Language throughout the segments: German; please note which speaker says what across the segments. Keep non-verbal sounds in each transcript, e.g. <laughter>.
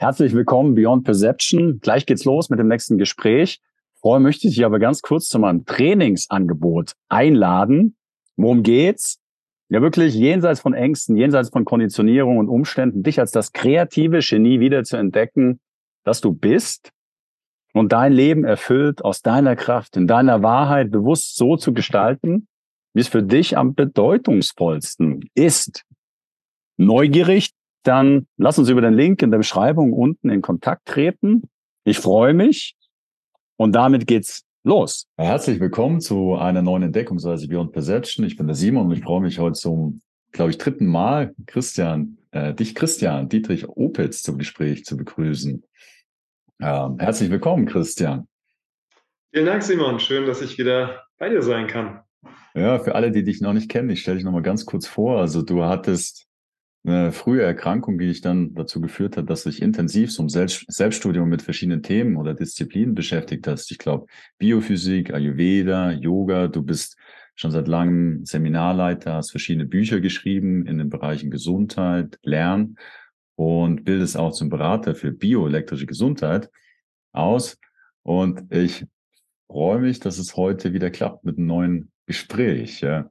Speaker 1: Herzlich willkommen Beyond Perception. Gleich geht's los mit dem nächsten Gespräch. Vorher möchte ich dich aber ganz kurz zu meinem Trainingsangebot einladen. Worum geht's? Ja, wirklich jenseits von Ängsten, jenseits von Konditionierung und Umständen, dich als das kreative Genie wieder zu entdecken, dass du bist und dein Leben erfüllt aus deiner Kraft, in deiner Wahrheit bewusst so zu gestalten, wie es für dich am bedeutungsvollsten ist. Neugierig, dann lass uns über den Link in der Beschreibung unten in Kontakt treten. Ich freue mich und damit geht's los. Herzlich willkommen zu einer neuen Entdeckungsreise Beyond Perception. Ich bin der Simon und ich freue mich heute zum, glaube ich, dritten Mal, Christian, äh, dich Christian, Dietrich Opitz zum Gespräch zu begrüßen. Ähm, herzlich willkommen, Christian.
Speaker 2: Vielen Dank, Simon. Schön, dass ich wieder bei dir sein kann.
Speaker 1: Ja, für alle, die dich noch nicht kennen, ich stelle dich noch mal ganz kurz vor. Also du hattest eine frühe Erkrankung, die dich dann dazu geführt hat, dass du dich intensiv zum Selbst Selbststudium mit verschiedenen Themen oder Disziplinen beschäftigt hast. Ich glaube, Biophysik, Ayurveda, Yoga, du bist schon seit langem Seminarleiter, hast verschiedene Bücher geschrieben in den Bereichen Gesundheit, Lernen und bildest auch zum Berater für bioelektrische Gesundheit aus. Und ich freue mich, dass es heute wieder klappt mit einem neuen Gespräch. Ja.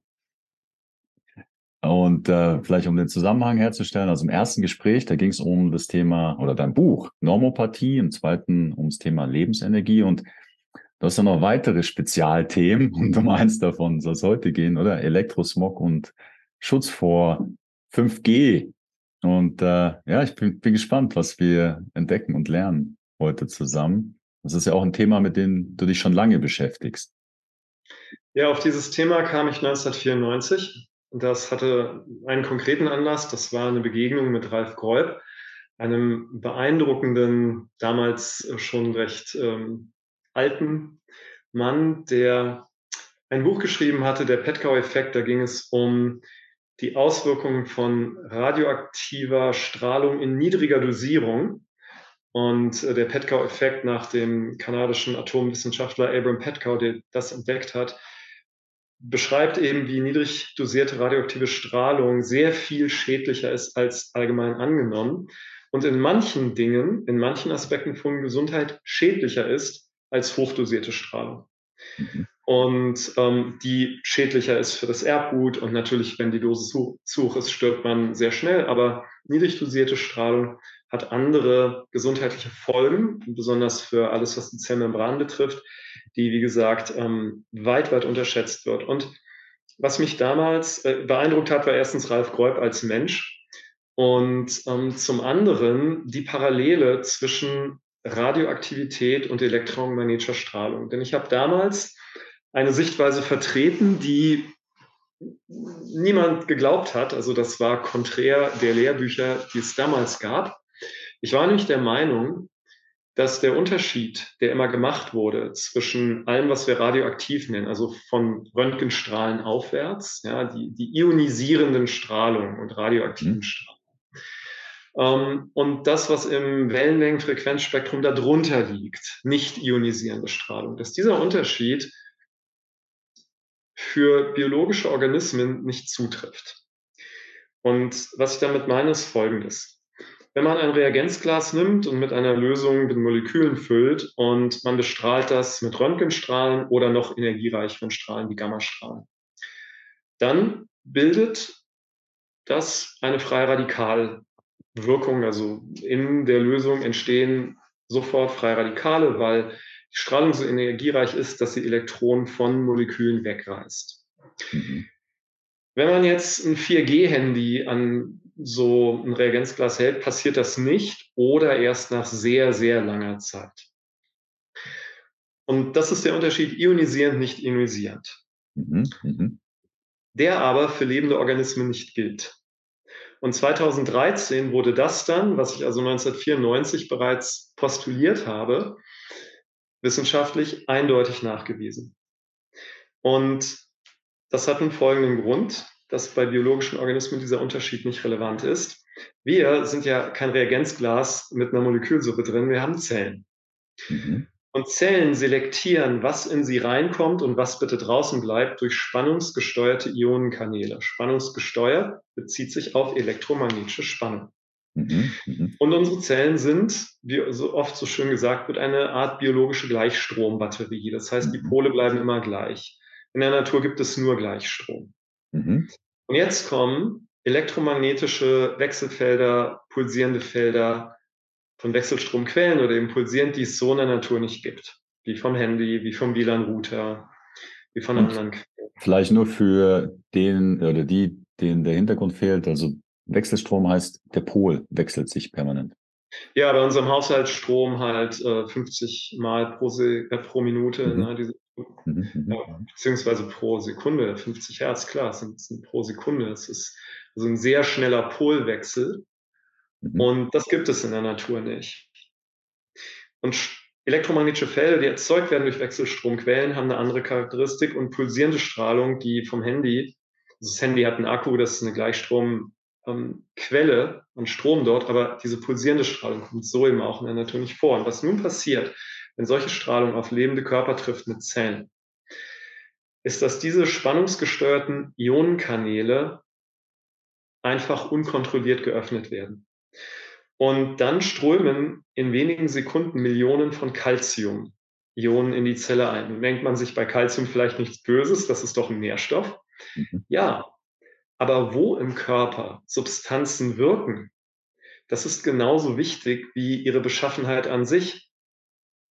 Speaker 1: Und äh, vielleicht um den Zusammenhang herzustellen, also im ersten Gespräch, da ging es um das Thema oder dein Buch Normopathie, im zweiten ums Thema Lebensenergie und du hast ja noch weitere Spezialthemen <laughs> und um eins davon soll es heute gehen, oder? Elektrosmog und Schutz vor 5G. Und äh, ja, ich bin, bin gespannt, was wir entdecken und lernen heute zusammen. Das ist ja auch ein Thema, mit dem du dich schon lange beschäftigst.
Speaker 2: Ja, auf dieses Thema kam ich 1994 das hatte einen konkreten Anlass. Das war eine Begegnung mit Ralf Greub, einem beeindruckenden, damals schon recht ähm, alten Mann, der ein Buch geschrieben hatte, der Petkow-Effekt. Da ging es um die Auswirkungen von radioaktiver Strahlung in niedriger Dosierung. Und äh, der Petkow-Effekt nach dem kanadischen Atomwissenschaftler Abram Petkow, der das entdeckt hat, beschreibt eben, wie niedrig dosierte radioaktive Strahlung sehr viel schädlicher ist als allgemein angenommen und in manchen Dingen, in manchen Aspekten von Gesundheit schädlicher ist als hochdosierte Strahlung. Mhm. Und ähm, die schädlicher ist für das Erbgut und natürlich, wenn die Dosis zu hoch ist, stirbt man sehr schnell. Aber niedrig dosierte Strahlung hat andere gesundheitliche Folgen, besonders für alles, was die Zellmembran betrifft, die, wie gesagt, ähm, weit, weit unterschätzt wird. Und was mich damals äh, beeindruckt hat, war erstens Ralf Greub als Mensch und ähm, zum anderen die Parallele zwischen Radioaktivität und elektromagnetischer Strahlung. Denn ich habe damals eine Sichtweise vertreten, die niemand geglaubt hat. Also das war konträr der Lehrbücher, die es damals gab. Ich war nämlich der Meinung, dass der Unterschied, der immer gemacht wurde zwischen allem, was wir radioaktiv nennen, also von Röntgenstrahlen aufwärts, ja, die, die ionisierenden Strahlungen und radioaktiven mhm. Strahlung, ähm, und das, was im Wellenlängenfrequenzspektrum darunter liegt, nicht ionisierende Strahlung, dass dieser Unterschied für biologische Organismen nicht zutrifft. Und was ich damit meine, ist Folgendes. Wenn man ein Reagenzglas nimmt und mit einer Lösung mit Molekülen füllt und man bestrahlt das mit Röntgenstrahlen oder noch energiereicheren Strahlen wie Gammastrahlen, dann bildet das eine freie Radikalwirkung. Also in der Lösung entstehen sofort freie Radikale, weil die Strahlung so energiereich ist, dass sie Elektronen von Molekülen wegreißt. Mhm. Wenn man jetzt ein 4G-Handy an so ein Reagenzglas hält, passiert das nicht oder erst nach sehr, sehr langer Zeit. Und das ist der Unterschied ionisierend, nicht ionisierend. Mhm, mhm. Der aber für lebende Organismen nicht gilt. Und 2013 wurde das dann, was ich also 1994 bereits postuliert habe, wissenschaftlich eindeutig nachgewiesen. Und das hat einen folgenden Grund dass bei biologischen Organismen dieser Unterschied nicht relevant ist. Wir sind ja kein Reagenzglas mit einer Molekülsuppe drin, wir haben Zellen. Mhm. Und Zellen selektieren, was in sie reinkommt und was bitte draußen bleibt, durch spannungsgesteuerte Ionenkanäle. Spannungsgesteuert bezieht sich auf elektromagnetische Spannung. Mhm, mhm. Und unsere Zellen sind, wie so oft so schön gesagt wird, eine Art biologische Gleichstrombatterie. Das heißt, die mhm. Pole bleiben immer gleich. In der Natur gibt es nur Gleichstrom. Mhm. Und jetzt kommen elektromagnetische Wechselfelder, pulsierende Felder von Wechselstromquellen oder eben pulsierend, die es so in der Natur nicht gibt. Wie vom Handy, wie vom WLAN-Router, wie von
Speaker 1: anderen Quellen. Vielleicht nur für den oder die, denen der Hintergrund fehlt. Also Wechselstrom heißt, der Pol wechselt sich permanent.
Speaker 2: Ja, bei unserem Haushaltsstrom halt äh, 50 Mal pro, Se äh, pro Minute, mhm. ne, diese, mhm, mhm, ja, beziehungsweise pro Sekunde, 50 Hertz, klar, sind, sind pro Sekunde. Es ist also ein sehr schneller Polwechsel mhm. und das gibt es in der Natur nicht. Und elektromagnetische Felder, die erzeugt werden durch Wechselstromquellen, haben eine andere Charakteristik und pulsierende Strahlung, die vom Handy, also das Handy hat einen Akku, das ist eine Gleichstrom ähm, Quelle an Strom dort, aber diese pulsierende Strahlung kommt so eben auch in der Natur nicht vor. Und was nun passiert, wenn solche Strahlung auf lebende Körper trifft mit Zellen, ist, dass diese spannungsgesteuerten Ionenkanäle einfach unkontrolliert geöffnet werden. Und dann strömen in wenigen Sekunden Millionen von Calcium-Ionen in die Zelle ein. Und denkt man sich bei Calcium vielleicht nichts Böses, das ist doch ein Nährstoff. Mhm. Ja, aber wo im Körper Substanzen wirken, das ist genauso wichtig wie ihre Beschaffenheit an sich.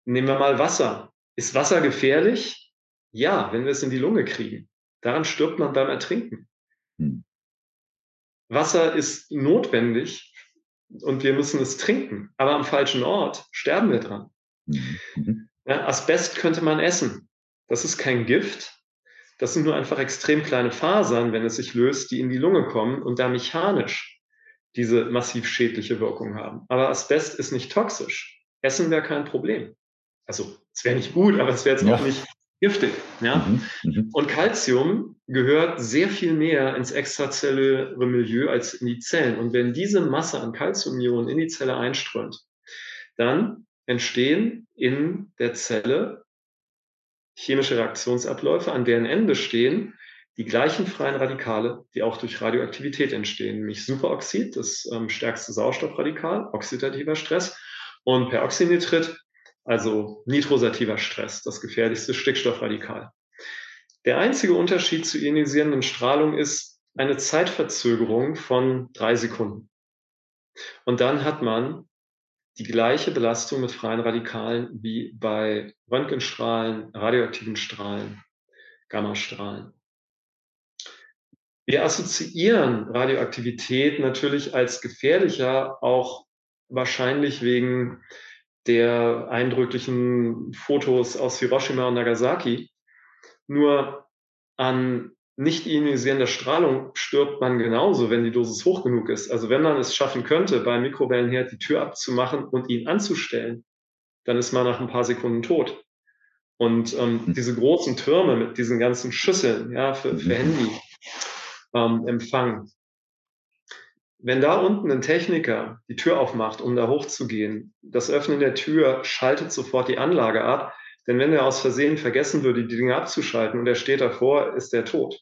Speaker 2: Nehmen wir mal Wasser. Ist Wasser gefährlich? Ja, wenn wir es in die Lunge kriegen. Daran stirbt man beim Ertrinken. Hm. Wasser ist notwendig und wir müssen es trinken. Aber am falschen Ort sterben wir dran. Mhm. mhm. Ja, Asbest könnte man essen. Das ist kein Gift, das sind nur einfach extrem kleine Fasern, wenn es sich löst, die in die Lunge kommen und da mechanisch diese massiv schädliche Wirkung haben. Aber Asbest ist nicht toxisch. Essen wäre kein Problem. Also es wäre nicht gut, aber es wäre jetzt ja. auch nicht giftig. Ja? Mhm, mhm. Und Calcium gehört sehr viel mehr ins extrazelluläre Milieu als in die Zellen. Und wenn diese Masse an Calciumionen in die Zelle einströmt, dann entstehen in der Zelle chemische Reaktionsabläufe, an deren Ende stehen die gleichen freien Radikale, die auch durch Radioaktivität entstehen, nämlich Superoxid, das ähm, stärkste Sauerstoffradikal, oxidativer Stress, und Peroxynitrit, also nitrosativer Stress, das gefährlichste Stickstoffradikal. Der einzige Unterschied zur ionisierenden Strahlung ist eine Zeitverzögerung von drei Sekunden. Und dann hat man die gleiche Belastung mit freien Radikalen wie bei Röntgenstrahlen, radioaktiven Strahlen, Gammastrahlen. Wir assoziieren Radioaktivität natürlich als gefährlicher, auch wahrscheinlich wegen der eindrücklichen Fotos aus Hiroshima und Nagasaki. Nur an nicht ionisierender Strahlung stirbt man genauso, wenn die Dosis hoch genug ist. Also wenn man es schaffen könnte, beim Mikrowellenherd die Tür abzumachen und ihn anzustellen, dann ist man nach ein paar Sekunden tot. Und ähm, hm. diese großen Türme mit diesen ganzen Schüsseln ja, für, für mhm. Handy ähm, empfangen. Wenn da unten ein Techniker die Tür aufmacht, um da hochzugehen, das Öffnen der Tür schaltet sofort die Anlage ab, denn wenn er aus Versehen vergessen würde, die Dinge abzuschalten und er steht davor, ist er tot.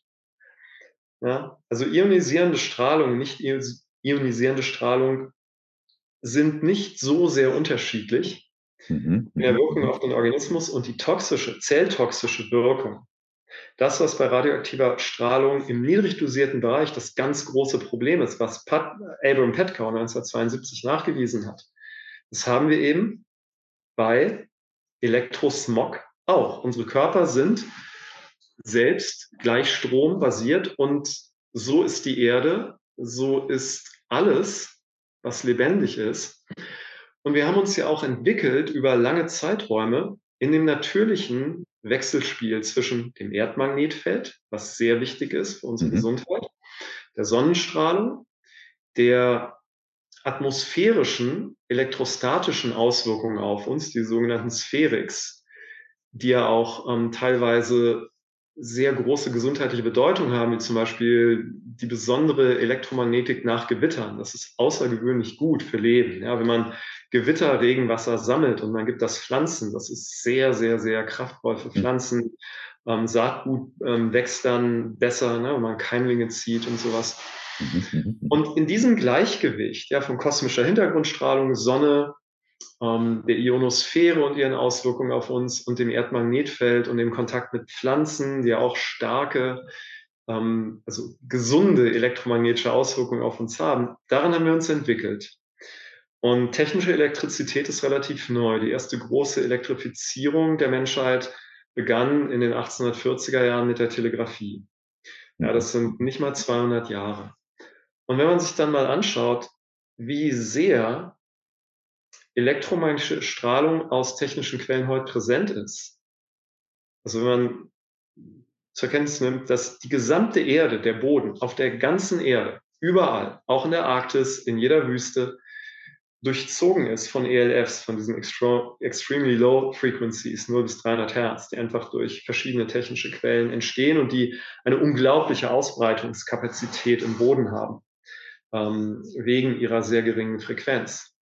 Speaker 2: Ja? Also ionisierende Strahlung, nicht ionisierende Strahlung sind nicht so sehr unterschiedlich mhm. in der Wirkung auf den Organismus und die toxische, zelltoxische Wirkung. Das, was bei radioaktiver Strahlung im niedrig dosierten Bereich das ganz große Problem ist, was Pat, Abram Petkow 1972 nachgewiesen hat, das haben wir eben bei Elektrosmog auch. Unsere Körper sind selbst gleichstrombasiert und so ist die Erde, so ist alles, was lebendig ist. Und wir haben uns ja auch entwickelt über lange Zeiträume in dem natürlichen Wechselspiel zwischen dem Erdmagnetfeld, was sehr wichtig ist für unsere mhm. Gesundheit, der Sonnenstrahlung, der atmosphärischen, elektrostatischen Auswirkungen auf uns, die sogenannten Spherics, die ja auch ähm, teilweise sehr große gesundheitliche Bedeutung haben, wie zum Beispiel die besondere Elektromagnetik nach Gewittern. Das ist außergewöhnlich gut für Leben. Ja, wenn man Gewitter, Regenwasser sammelt und man gibt das Pflanzen, das ist sehr, sehr, sehr kraftvoll für Pflanzen. Ähm, Saatgut ähm, wächst dann besser, ne, wenn man Keimlinge zieht und sowas. Mhm. Und in diesem Gleichgewicht ja, von kosmischer Hintergrundstrahlung, Sonne, ähm, der Ionosphäre und ihren Auswirkungen auf uns und dem Erdmagnetfeld und dem Kontakt mit Pflanzen, die ja auch starke, ähm, also gesunde elektromagnetische Auswirkungen auf uns haben, daran haben wir uns entwickelt. Und technische Elektrizität ist relativ neu. Die erste große Elektrifizierung der Menschheit begann in den 1840er Jahren mit der Telegrafie. Ja, das sind nicht mal 200 Jahre. Und wenn man sich dann mal anschaut, wie sehr elektromagnetische Strahlung aus technischen Quellen heute präsent ist, also wenn man zur Kenntnis nimmt, dass die gesamte Erde, der Boden auf der ganzen Erde, überall, auch in der Arktis, in jeder Wüste, durchzogen ist von ELFs, von diesen extremely low frequencies, 0 bis 300 Hertz, die einfach durch verschiedene technische Quellen entstehen und die eine unglaubliche Ausbreitungskapazität im Boden haben, ähm, wegen ihrer sehr geringen Frequenz.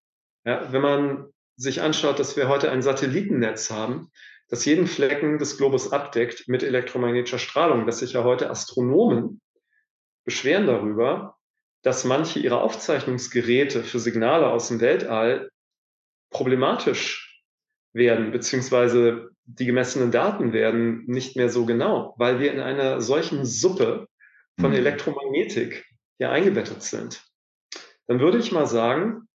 Speaker 2: Ja, wenn man sich anschaut, dass wir heute ein Satellitennetz haben, das jeden Flecken des Globus abdeckt mit elektromagnetischer Strahlung, dass sich ja heute Astronomen beschweren darüber, dass manche ihrer Aufzeichnungsgeräte für Signale aus dem Weltall problematisch werden, beziehungsweise die gemessenen Daten werden nicht mehr so genau, weil wir in einer solchen Suppe von mhm. Elektromagnetik hier eingebettet sind. Dann würde ich mal sagen,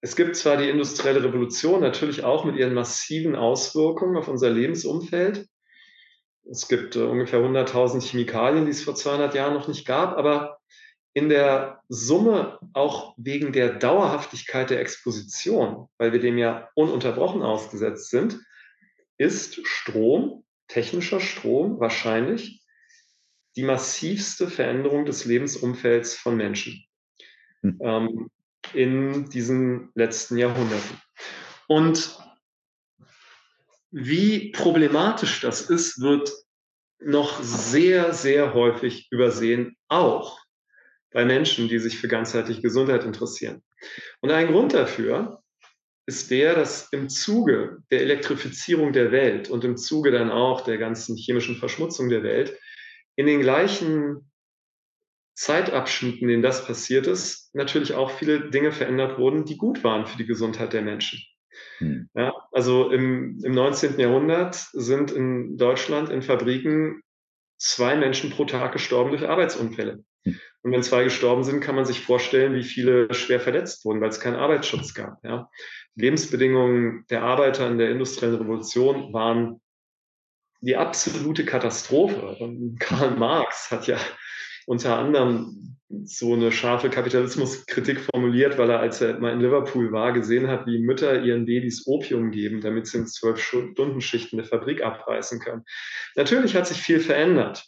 Speaker 2: es gibt zwar die industrielle Revolution natürlich auch mit ihren massiven Auswirkungen auf unser Lebensumfeld, es gibt äh, ungefähr 100.000 Chemikalien, die es vor 200 Jahren noch nicht gab, aber in der Summe auch wegen der Dauerhaftigkeit der Exposition, weil wir dem ja ununterbrochen ausgesetzt sind, ist Strom, technischer Strom wahrscheinlich die massivste Veränderung des Lebensumfelds von Menschen hm. ähm, in diesen letzten Jahrhunderten. Und wie problematisch das ist, wird noch sehr, sehr häufig übersehen, auch bei Menschen, die sich für ganzheitliche Gesundheit interessieren. Und ein Grund dafür ist der, dass im Zuge der Elektrifizierung der Welt und im Zuge dann auch der ganzen chemischen Verschmutzung der Welt in den gleichen Zeitabschnitten, in denen das passiert ist, natürlich auch viele Dinge verändert wurden, die gut waren für die Gesundheit der Menschen. Hm. Ja, also im, im 19. Jahrhundert sind in Deutschland in Fabriken zwei Menschen pro Tag gestorben durch Arbeitsunfälle. Hm. Und wenn zwei gestorben sind, kann man sich vorstellen, wie viele schwer verletzt wurden, weil es keinen Arbeitsschutz gab. Ja. Die Lebensbedingungen der Arbeiter in der industriellen Revolution waren die absolute Katastrophe. Und Karl Marx hat ja unter anderem so eine scharfe Kapitalismuskritik formuliert, weil er, als er mal in Liverpool war, gesehen hat, wie Mütter ihren Babys Opium geben, damit sie in zwölf Stunden Schichten eine Fabrik abreißen können. Natürlich hat sich viel verändert.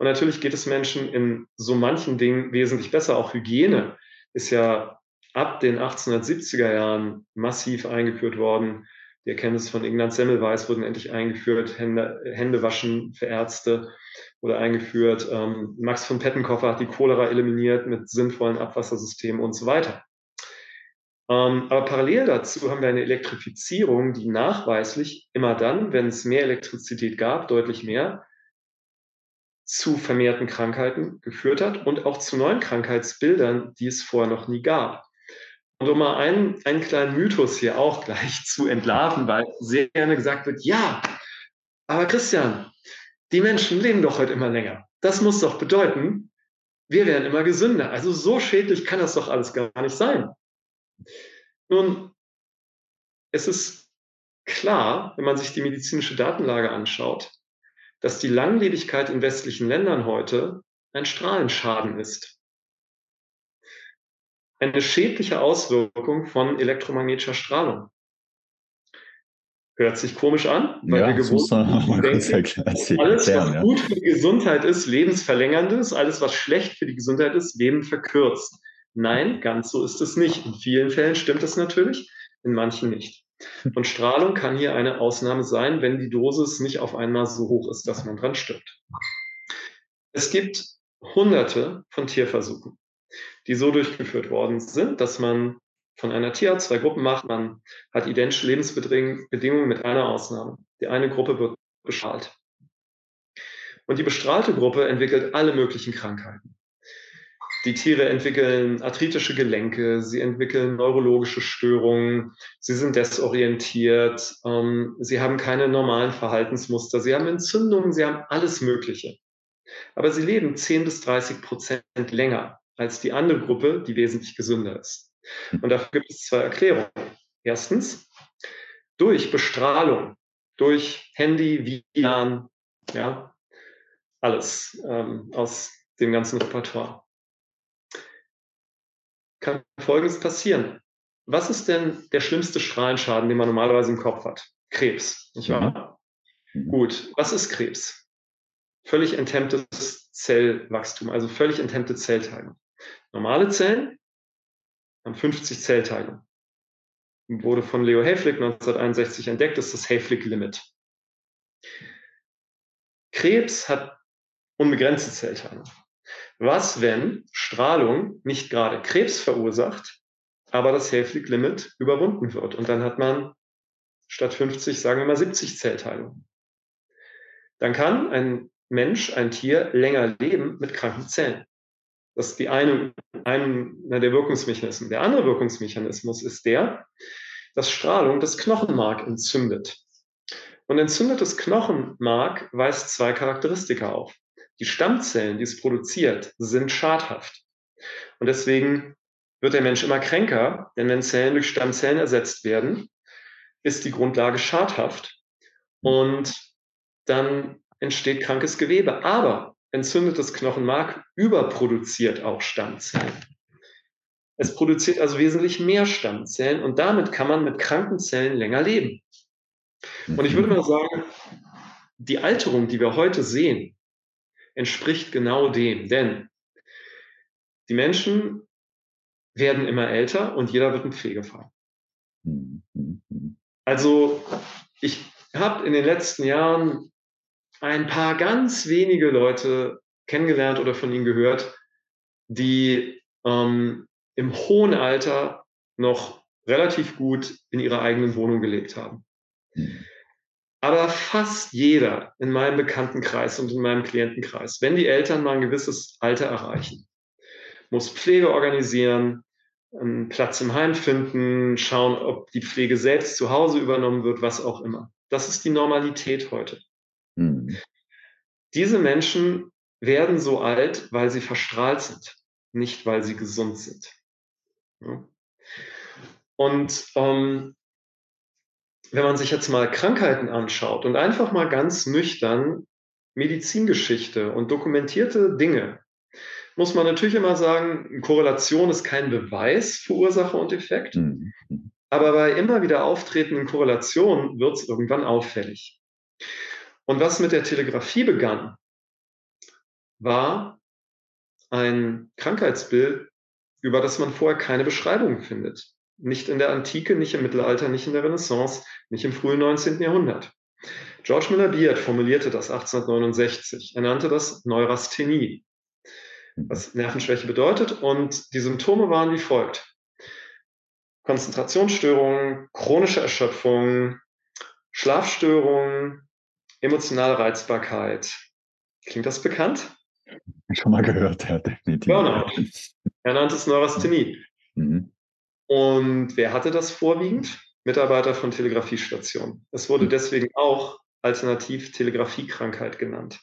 Speaker 2: Und natürlich geht es Menschen in so manchen Dingen wesentlich besser. Auch Hygiene ist ja ab den 1870er Jahren massiv eingeführt worden. Die Erkenntnisse von Ignaz Semmelweis wurden endlich eingeführt, Hände, Hände waschen für Ärzte wurde eingeführt. Ähm, Max von Pettenkoffer hat die Cholera eliminiert mit sinnvollen Abwassersystemen und so weiter. Ähm, aber parallel dazu haben wir eine Elektrifizierung, die nachweislich immer dann, wenn es mehr Elektrizität gab, deutlich mehr, zu vermehrten Krankheiten geführt hat und auch zu neuen Krankheitsbildern, die es vorher noch nie gab. Und um mal einen, einen kleinen Mythos hier auch gleich zu entlarven, weil sehr gerne gesagt wird, ja, aber Christian, die Menschen leben doch heute immer länger. Das muss doch bedeuten, wir werden immer gesünder. Also so schädlich kann das doch alles gar nicht sein. Nun, es ist klar, wenn man sich die medizinische Datenlage anschaut, dass die Langlebigkeit in westlichen Ländern heute ein Strahlenschaden ist eine schädliche Auswirkung von elektromagnetischer Strahlung. Hört sich komisch an,
Speaker 1: weil ja, wir gewohnt
Speaker 2: sind, alles, was ja. gut für die Gesundheit ist, lebensverlängernd ist, alles, was schlecht für die Gesundheit ist, Leben verkürzt. Nein, ganz so ist es nicht. In vielen Fällen stimmt das natürlich, in manchen nicht. Und Strahlung kann hier eine Ausnahme sein, wenn die Dosis nicht auf einmal so hoch ist, dass man dran stirbt. Es gibt hunderte von Tierversuchen die so durchgeführt worden sind, dass man von einer Tierart zwei Gruppen macht. Man hat identische Lebensbedingungen mit einer Ausnahme. Die eine Gruppe wird bestrahlt. Und die bestrahlte Gruppe entwickelt alle möglichen Krankheiten. Die Tiere entwickeln arthritische Gelenke, sie entwickeln neurologische Störungen, sie sind desorientiert, ähm, sie haben keine normalen Verhaltensmuster, sie haben Entzündungen, sie haben alles Mögliche. Aber sie leben 10 bis 30 Prozent länger als die andere Gruppe, die wesentlich gesünder ist. Und dafür gibt es zwei Erklärungen. Erstens, durch Bestrahlung, durch Handy, WLAN, ja, alles ähm, aus dem ganzen Repertoire. Kann Folgendes passieren. Was ist denn der schlimmste Strahlenschaden, den man normalerweise im Kopf hat? Krebs, nicht wahr? Mhm. Gut, was ist Krebs? Völlig enthemmtes Zellwachstum, also völlig enthemmte Zellteilung. Normale Zellen haben 50 Zellteilungen. Wurde von Leo Hayflick 1961 entdeckt, das ist das Hayflick-Limit. Krebs hat unbegrenzte Zellteilung. Was, wenn Strahlung nicht gerade Krebs verursacht, aber das Hayflick-Limit überwunden wird? Und dann hat man statt 50, sagen wir mal 70 Zellteilungen. Dann kann ein Mensch, ein Tier länger leben mit kranken Zellen. Das ist die eine, einer der Wirkungsmechanismen. Der andere Wirkungsmechanismus ist der, dass Strahlung das Knochenmark entzündet. Und entzündetes Knochenmark weist zwei Charakteristika auf. Die Stammzellen, die es produziert, sind schadhaft. Und deswegen wird der Mensch immer kränker, denn wenn Zellen durch Stammzellen ersetzt werden, ist die Grundlage schadhaft und dann entsteht krankes Gewebe. Aber entzündetes Knochenmark überproduziert auch Stammzellen. Es produziert also wesentlich mehr Stammzellen und damit kann man mit kranken Zellen länger leben. Und ich würde mal sagen, die Alterung, die wir heute sehen, entspricht genau dem, denn die Menschen werden immer älter und jeder wird ein Pflegefall. Also ich habe in den letzten Jahren ein paar ganz wenige Leute kennengelernt oder von ihnen gehört, die ähm, im hohen Alter noch relativ gut in ihrer eigenen Wohnung gelebt haben. Aber fast jeder in meinem Bekanntenkreis und in meinem Klientenkreis, wenn die Eltern mal ein gewisses Alter erreichen, muss Pflege organisieren, einen Platz im Heim finden, schauen, ob die Pflege selbst zu Hause übernommen wird, was auch immer. Das ist die Normalität heute. Diese Menschen werden so alt, weil sie verstrahlt sind, nicht weil sie gesund sind. Ja. Und ähm, wenn man sich jetzt mal Krankheiten anschaut und einfach mal ganz nüchtern Medizingeschichte und dokumentierte Dinge, muss man natürlich immer sagen, Korrelation ist kein Beweis für Ursache und Effekt. Mhm. Aber bei immer wieder auftretenden Korrelationen wird es irgendwann auffällig. Und was mit der Telegrafie begann, war ein Krankheitsbild, über das man vorher keine Beschreibung findet. Nicht in der Antike, nicht im Mittelalter, nicht in der Renaissance, nicht im frühen 19. Jahrhundert. George Miller Beard formulierte das 1869. Er nannte das Neurasthenie, was Nervenschwäche bedeutet. Und die Symptome waren wie folgt. Konzentrationsstörungen, chronische Erschöpfung, Schlafstörungen, emotionale Reizbarkeit. Klingt das bekannt? <laughs>
Speaker 1: Schon mal gehört, ja, definitiv.
Speaker 2: Burnout. Er nannte es Neurasthenie. <laughs> Mhm. Und wer hatte das vorwiegend? Mitarbeiter von Telegrafiestationen. Es wurde mhm. deswegen auch alternativ Telegrafiekrankheit genannt.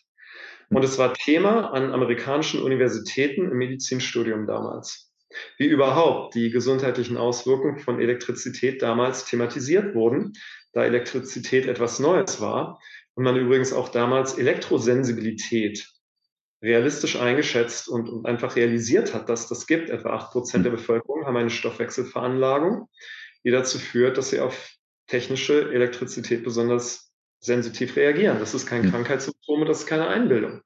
Speaker 2: Und es war Thema an amerikanischen Universitäten im Medizinstudium damals. Wie überhaupt die gesundheitlichen Auswirkungen von Elektrizität damals thematisiert wurden, da Elektrizität etwas Neues war und man übrigens auch damals Elektrosensibilität realistisch eingeschätzt und, und einfach realisiert hat, dass das gibt. Etwa acht Prozent der hm. Bevölkerung haben eine Stoffwechselveranlagung, die dazu führt, dass sie auf technische Elektrizität besonders sensitiv reagieren. Das ist kein hm. Krankheitssymptom, das ist keine Einbildung.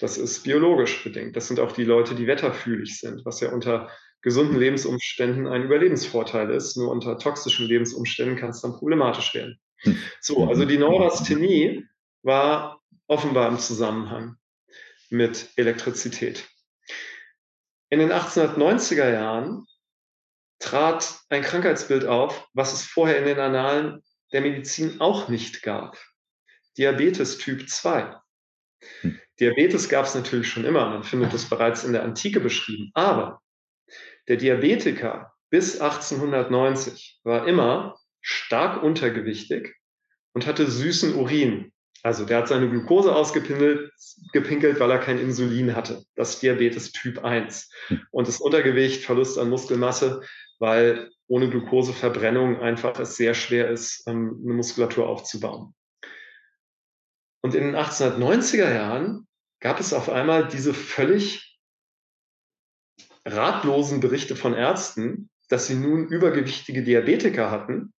Speaker 2: Das ist biologisch bedingt. Das sind auch die Leute, die wetterfühlig sind, was ja unter gesunden Lebensumständen ein Überlebensvorteil ist. Nur unter toxischen Lebensumständen kann es dann problematisch werden. Hm. So, also die Neurasthenie war offenbar im Zusammenhang mit Elektrizität. In den 1890er Jahren trat ein Krankheitsbild auf, was es vorher in den Annalen der Medizin auch nicht gab. Diabetes Typ 2. Hm. Diabetes gab es natürlich schon immer. Man findet das bereits in der Antike beschrieben. Aber der Diabetiker bis 1890 war immer stark untergewichtig und hatte süßen Urin. Also der hat seine Glucose ausgepinkelt, gepinkelt, weil er kein Insulin hatte. Das ist Diabetes Typ 1. Und das Untergewicht, Verlust an Muskelmasse, weil ohne Glukoseverbrennung einfach es sehr schwer ist, ähm, eine Muskulatur aufzubauen. Und in den 1890er Jahren gab es auf einmal diese völlig ratlosen Berichte von Ärzten, dass sie nun übergewichtige Diabetiker hatten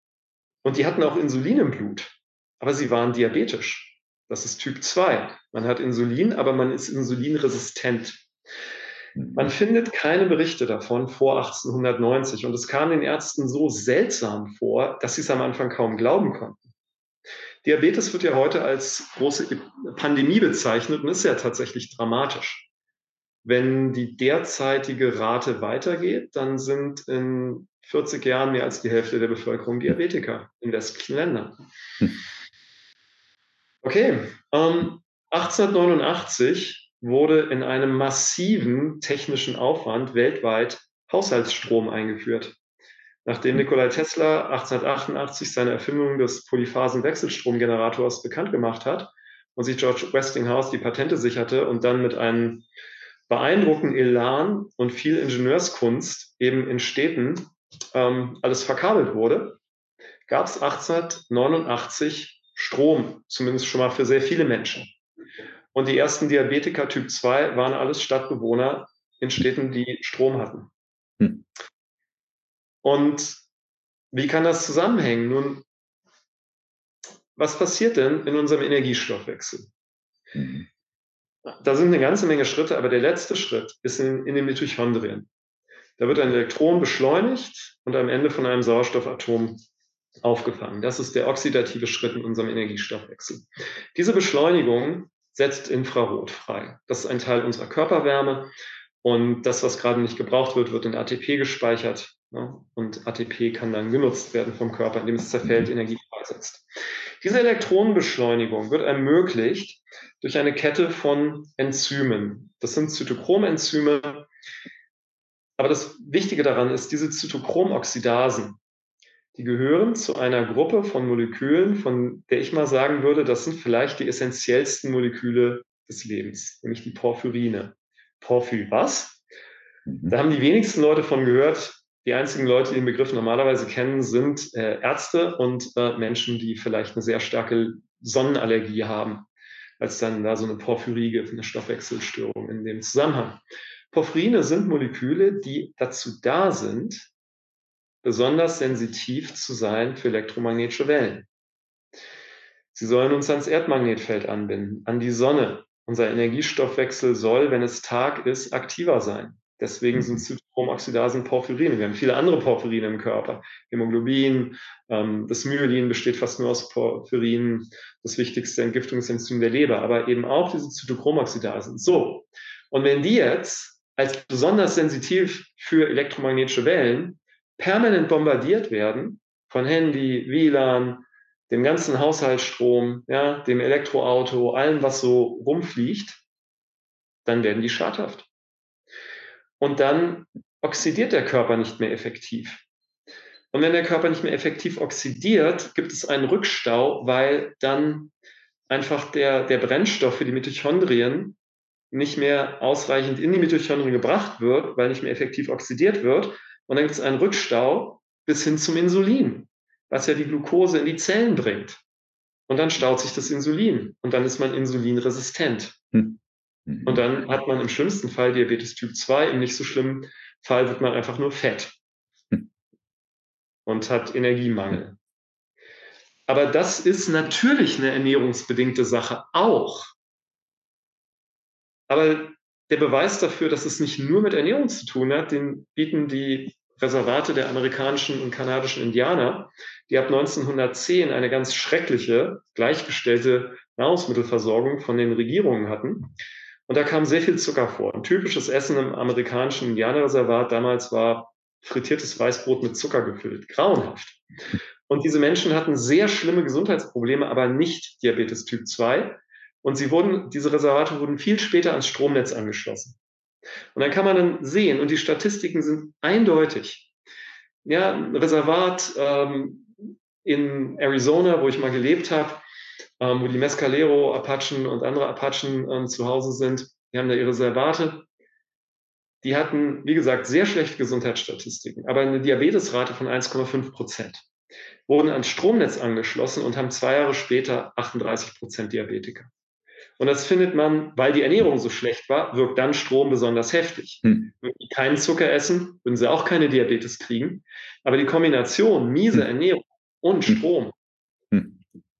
Speaker 2: und die hatten auch Insulin im Blut, aber sie waren diabetisch. Das ist Typ 2. Man hat Insulin, aber man ist insulinresistent. Man mhm. findet keine Berichte davon vor 1890 und es kam den Ärzten so seltsam vor, dass sie es am Anfang kaum glauben konnten. Diabetes wird ja heute als große Pandemie bezeichnet und ist ja tatsächlich dramatisch. Wenn die derzeitige Rate weitergeht, dann sind in 40 Jahren mehr als die Hälfte der Bevölkerung Diabetiker in westlichen Ländern. Hm. Okay, ähm, 1889 wurde in einem massiven technischen Aufwand weltweit Haushaltsstrom eingeführt. Nachdem hm. Nikola Tesla 1888 seine Erfindung des Polyphasen-Wechselstromgenerators bekannt gemacht hat und sich George Westinghouse die Patente sicherte und dann mit einem beeindruckenden Elan und viel Ingenieurskunst eben in Städten ähm, alles verkabelt wurde, gab es 1889 Strom, zumindest schon mal für sehr viele Menschen. Und die ersten Diabetiker Typ 2 waren alles Stadtbewohner in Städten, die Strom hatten. Hm. Und wie kann das zusammenhängen? Nun, was passiert denn in unserem Energiestoffwechsel? Mhm. Da sind eine ganze Menge Schritte, aber der letzte Schritt ist in, in den Mitochondrien. Da wird ein Elektron beschleunigt und am Ende von einem Sauerstoffatom aufgefangen. Das ist der oxidative Schritt in unserem Energiestoffwechsel. Diese Beschleunigung setzt Infrarot frei. Das ist ein Teil unserer Körperwärme und das, was gerade nicht gebraucht wird, wird in ATP gespeichert ne? und ATP kann dann genutzt werden vom Körper, indem es zerfällt, Energie freisetzt. Diese Elektronenbeschleunigung wird ermöglicht durch eine Kette von Enzymen. Das sind Zytochromenzyme. Aber das Wichtige daran ist, diese Zytochromoxidasen, die gehören zu einer Gruppe von Molekülen, von der ich mal sagen würde, das sind vielleicht die essentiellsten Moleküle des Lebens, nämlich die Porphyrine. Porphyr was? Mhm. Da haben die wenigsten Leute von gehört. Die einzigen Leute, die den Begriff normalerweise kennen, sind äh, Ärzte und äh, Menschen, die vielleicht eine sehr starke Sonnenallergie haben, als dann da so eine Porphyrie gibt, eine Stoffwechselstörung in dem Zusammenhang. Porphyrine sind Moleküle, die dazu da sind, besonders sensitiv zu sein für elektromagnetische Wellen. Sie sollen uns ans Erdmagnetfeld anbinden, an die Sonne. Unser Energiestoffwechsel soll, wenn es Tag ist, aktiver sein. Deswegen sind Zytochromoxidasen Porphyrine. Wir haben viele andere Porphyrine im Körper. Hämoglobin, ähm, das Myelin besteht fast nur aus Porphyrin, das wichtigste Entgiftungsenzym der Leber, aber eben auch diese Zytochromoxidasen. So. Und wenn die jetzt als besonders sensitiv für elektromagnetische Wellen permanent bombardiert werden von Handy, WLAN, dem ganzen Haushaltsstrom, ja, dem Elektroauto, allem, was so rumfliegt, dann werden die schadhaft. Und dann oxidiert der Körper nicht mehr effektiv. Und wenn der Körper nicht mehr effektiv oxidiert, gibt es einen Rückstau, weil dann einfach der, der Brennstoff für die Mitochondrien nicht mehr ausreichend in die Mitochondrien gebracht wird, weil nicht mehr effektiv oxidiert wird. Und dann gibt es einen Rückstau bis hin zum Insulin, was ja die Glucose in die Zellen bringt. Und dann staut sich das Insulin und dann ist man insulinresistent. Hm. Mhm. Und dann hat man im schlimmsten Fall Diabetes Typ 2, im nicht so schlimmen Fall wird man einfach nur fett hm. und hat Energiemangel. Aber das ist natürlich eine ernährungsbedingte Sache auch. Aber der Beweis dafür, dass es nicht nur mit Ernährung zu tun hat, den bieten die Reservate der amerikanischen und kanadischen Indianer, die ab 1910 eine ganz schreckliche, gleichgestellte Nahrungsmittelversorgung von den Regierungen hatten. Und da kam sehr viel Zucker vor. Ein typisches Essen im amerikanischen Indianerreservat damals war frittiertes Weißbrot mit Zucker gefüllt. Grauenhaft. Und diese Menschen hatten sehr schlimme Gesundheitsprobleme, aber nicht Diabetes Typ 2, Und sie wurden, diese Reservate wurden viel später ans Stromnetz angeschlossen. Und dann kann man dann sehen, und die Statistiken sind eindeutig. Ja, ein Reservat ähm, in Arizona, wo ich mal gelebt habe, ähm, wo die Mescalero Apachen und andere Apachen ähm, zu Hause sind, die haben da ihre Reservate. Die hatten, wie gesagt, sehr schlechte Gesundheitsstatistiken, aber eine Diabetesrate von 1,5 Prozent. Wurden ans Stromnetz angeschlossen und haben zwei Jahre später 38 Prozent Diabetiker. Und das findet man, weil die Ernährung so schlecht war, wirkt dann Strom besonders heftig. Hm. Würden die keinen Zucker essen, würden sie auch keine Diabetes kriegen. Aber die Kombination miese hm. Ernährung und hm. Strom.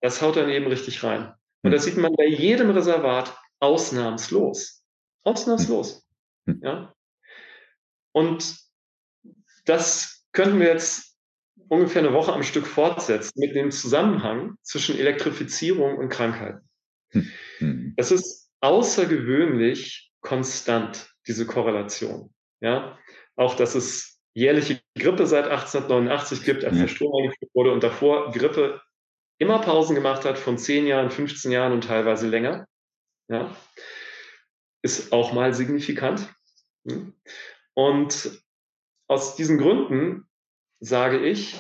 Speaker 2: Das haut dann eben richtig rein. Und hm. das sieht man bei jedem Reservat ausnahmslos. Ausnahmslos. Hm. Ja? Und das könnten wir jetzt ungefähr eine Woche am Stück fortsetzen mit dem Zusammenhang zwischen Elektrifizierung und Krankheiten. Hm. Es ist außergewöhnlich konstant, diese Korrelation. Ja? Auch, dass es jährliche Grippe seit 1889 gibt, als der Strom eingeführt wurde und davor Grippe immer Pausen gemacht hat von 10 Jahren, 15 Jahren und teilweise länger. Ja? Ist auch mal signifikant. Hm. Und aus diesen Gründen sage ich,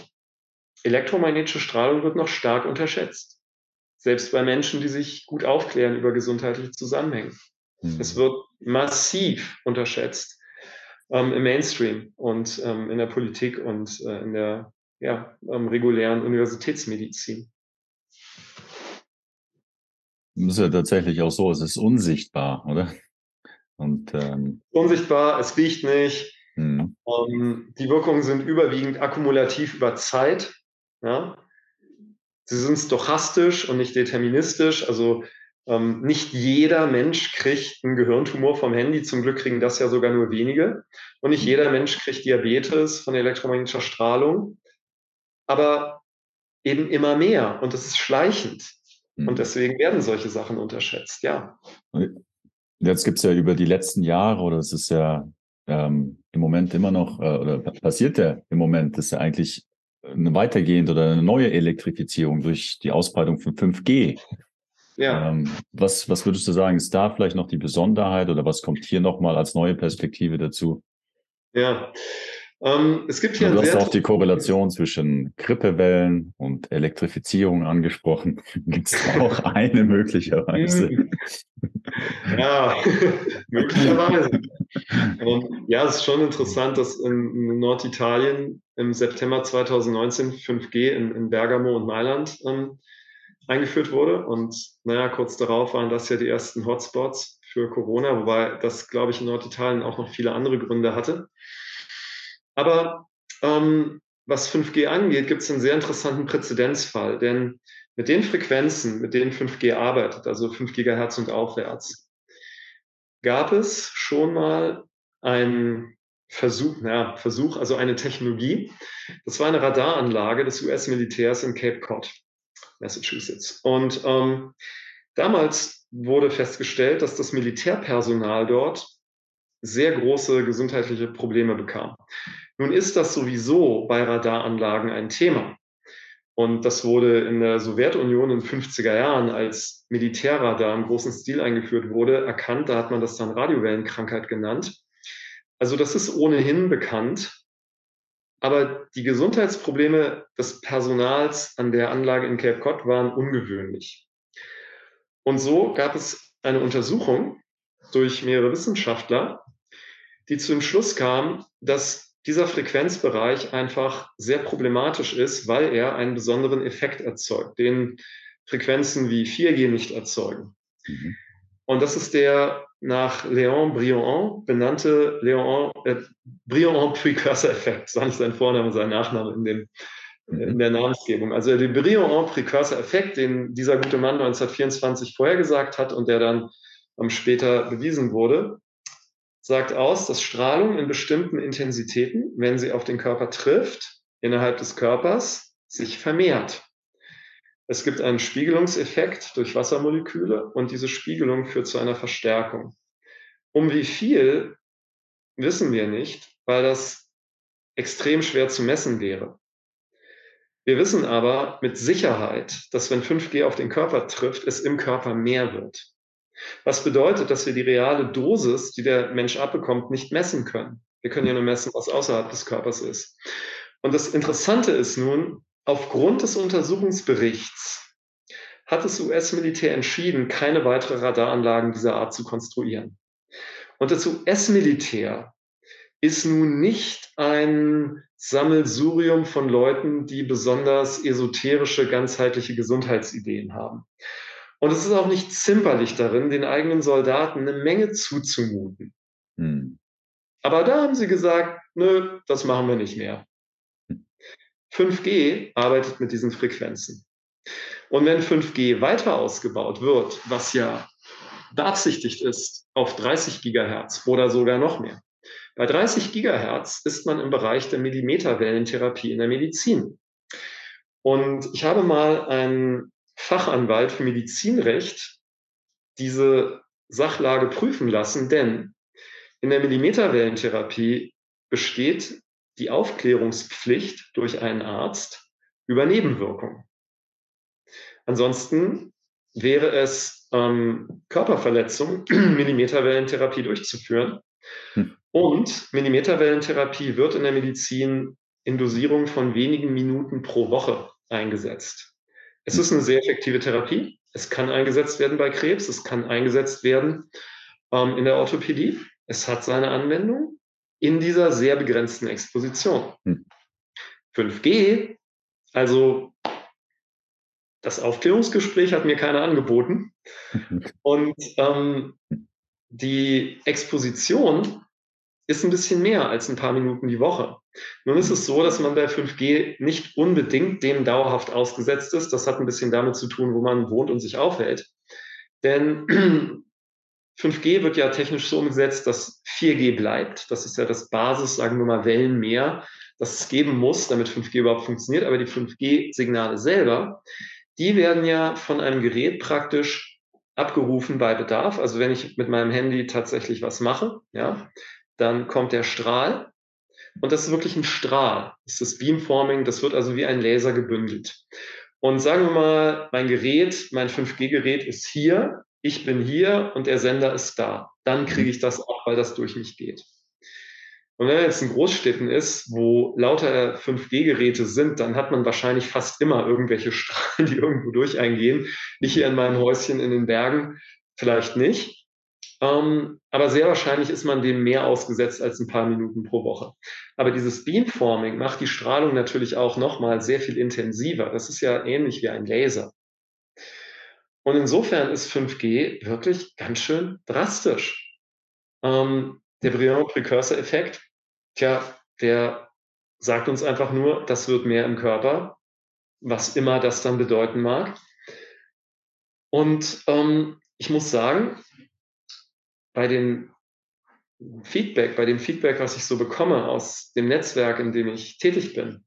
Speaker 2: elektromagnetische Strahlung wird noch stark unterschätzt. Selbst bei Menschen, die sich gut aufklären über gesundheitliche Zusammenhänge. Mhm. Es wird massiv unterschätzt ähm, im Mainstream und ähm, in der Politik und äh, in der ja, ähm, regulären Universitätsmedizin.
Speaker 1: Das ist ja tatsächlich auch so, es ist unsichtbar, oder?
Speaker 2: Und, ähm, unsichtbar, es riecht nicht. Mhm. Ähm, die Wirkungen sind überwiegend akkumulativ über Zeit. Ja? Sie sind stochastisch und nicht deterministisch. Also ähm, nicht jeder Mensch kriegt einen Gehirntumor vom Handy. Zum Glück kriegen das ja sogar nur wenige. Und nicht jeder Mensch kriegt Diabetes von elektromagnetischer Strahlung. Aber eben immer mehr. Und das ist schleichend. Und mhm. deswegen werden solche Sachen unterschätzt, ja.
Speaker 1: Jetzt gibt es ja über die letzten Jahre, oder es ist ja ähm, im Moment immer noch, äh, oder passiert ja im Moment, dass ja eigentlich eine weitergehende oder eine neue Elektrifizierung durch die Ausbreitung von 5G. Ja. Ähm, was, was würdest du sagen, ist da vielleicht noch die Besonderheit oder was kommt hier nochmal als neue Perspektive dazu?
Speaker 2: Ja, ähm, es gibt
Speaker 1: hier. Du hast auch die Korrelation zwischen Grippewellen und Elektrifizierung angesprochen. <laughs> Gibt es auch eine möglicherweise?
Speaker 2: ja, <laughs> möglicherweise. Und ja, es ist schon interessant, dass in Norditalien im September 2019 5G in, in Bergamo und Mailand ähm, eingeführt wurde. Und naja, kurz darauf waren das ja die ersten Hotspots für Corona, wobei das, glaube ich, in Norditalien auch noch viele andere Gründe hatte. Aber ähm, was 5G angeht, gibt es einen sehr interessanten Präzedenzfall, denn mit den Frequenzen, mit denen 5G arbeitet, also 5 Gigahertz und aufwärts, gab es schon mal einen Versuch, naja, Versuch, also eine Technologie. Das war eine Radaranlage des US-Militärs in Cape Cod, Massachusetts. Und ähm, damals wurde festgestellt, dass das Militärpersonal dort sehr große gesundheitliche Probleme bekam. Nun ist das sowieso bei Radaranlagen ein Thema. Und das wurde in der Sowjetunion in den 50er Jahren, als Militärradar im großen Stil eingeführt wurde, erkannt. Da hat man das dann Radiowellenkrankheit genannt. Also das ist ohnehin bekannt. Aber die Gesundheitsprobleme des Personals an der Anlage in Cape Cod waren ungewöhnlich. Und so gab es eine Untersuchung durch mehrere Wissenschaftler, die zu dem Schluss kam, dass dieser Frequenzbereich einfach sehr problematisch ist, weil er einen besonderen Effekt erzeugt, den Frequenzen wie 4G nicht erzeugen. Mhm. Und das ist der nach Léon Briand benannte Léon äh, Briand Precursor Effekt. Das war nicht sein Vorname, sein Nachname in, dem, mhm. in der Namensgebung. Also der Briand Precursor Effekt, den dieser gute Mann 1924 vorhergesagt hat und der dann ähm, später bewiesen wurde, sagt aus, dass Strahlung in bestimmten Intensitäten, wenn sie auf den Körper trifft, innerhalb des Körpers sich vermehrt. Es gibt einen Spiegelungseffekt durch Wassermoleküle und diese Spiegelung führt zu einer Verstärkung. Um wie viel wissen wir nicht, weil das extrem schwer zu messen wäre. Wir wissen aber mit Sicherheit, dass wenn 5G auf den Körper trifft, es im Körper mehr wird. Was bedeutet, dass wir die reale Dosis, die der Mensch abbekommt, nicht messen können. Wir können ja nur messen, was außerhalb des Körpers ist. Und das Interessante ist nun, aufgrund des Untersuchungsberichts hat das US-Militär entschieden, keine weitere Radaranlagen dieser Art zu konstruieren. Und das US-Militär ist nun nicht ein Sammelsurium von Leuten, die besonders esoterische, ganzheitliche Gesundheitsideen haben. Und es ist auch nicht zimperlich darin, den eigenen Soldaten eine Menge zuzumuten. Hm. Aber da haben sie gesagt, nö, das machen wir nicht mehr. 5G arbeitet mit diesen Frequenzen. Und wenn 5G weiter ausgebaut wird, was ja beabsichtigt ist auf 30 Gigahertz oder sogar noch mehr, bei 30 Gigahertz ist man im Bereich der Millimeterwellentherapie in der Medizin. Und ich habe mal einen Fachanwalt für Medizinrecht diese Sachlage prüfen lassen, denn in der Millimeterwellentherapie besteht die Aufklärungspflicht durch einen Arzt über Nebenwirkungen. Ansonsten wäre es ähm, Körperverletzung, <clears throat> Millimeterwellentherapie durchzuführen. Hm. Und Millimeterwellentherapie wird in der Medizin in Dosierung von wenigen Minuten pro Woche eingesetzt. Es ist eine sehr effektive Therapie. Es kann eingesetzt werden bei Krebs, es kann eingesetzt werden ähm, in der Orthopädie. Es hat seine Anwendung in dieser sehr begrenzten Exposition. Hm. 5G, also das Aufklärungsgespräch hat mir keiner angeboten. <laughs> Und ähm, die Exposition ist ein bisschen mehr als ein paar Minuten die Woche. Nun ist es so, dass man bei 5G nicht unbedingt dem dauerhaft ausgesetzt ist. Das hat ein bisschen damit zu tun, wo man wohnt und sich aufhält. Denn <clears throat> 5G wird ja technisch so umgesetzt, dass 4G bleibt. Das ist ja das Basis, sagen wir mal, Wellenmeer, das es geben muss, damit 5G überhaupt funktioniert. Aber die 5G-Signale selber, die werden ja von einem Gerät praktisch abgerufen bei Bedarf. Also wenn ich mit meinem Handy tatsächlich was mache, ja, dann kommt der Strahl. Und das ist wirklich ein Strahl. Das ist Beamforming. Das wird also wie ein Laser gebündelt. Und sagen wir mal, mein Gerät, mein 5G-Gerät ist hier. Ich bin hier und der Sender ist da. Dann kriege ich das auch, weil das durch mich geht. Und wenn man jetzt in Großstädten ist, wo lauter 5G-Geräte sind, dann hat man wahrscheinlich fast immer irgendwelche Strahlen, die irgendwo durch eingehen. Nicht hier in meinem Häuschen in den Bergen, vielleicht nicht. Ähm, aber sehr wahrscheinlich ist man dem mehr ausgesetzt als ein paar Minuten pro Woche. Aber dieses Beamforming macht die Strahlung natürlich auch nochmal sehr viel intensiver. Das ist ja ähnlich wie ein Laser. Und insofern ist 5G wirklich ganz schön drastisch. Ähm, der Briand-Precursor-Effekt, tja, der sagt uns einfach nur, das wird mehr im Körper, was immer das dann bedeuten mag. Und ähm, ich muss sagen, bei den Feedback, bei dem Feedback, was ich so bekomme aus dem Netzwerk, in dem ich tätig bin,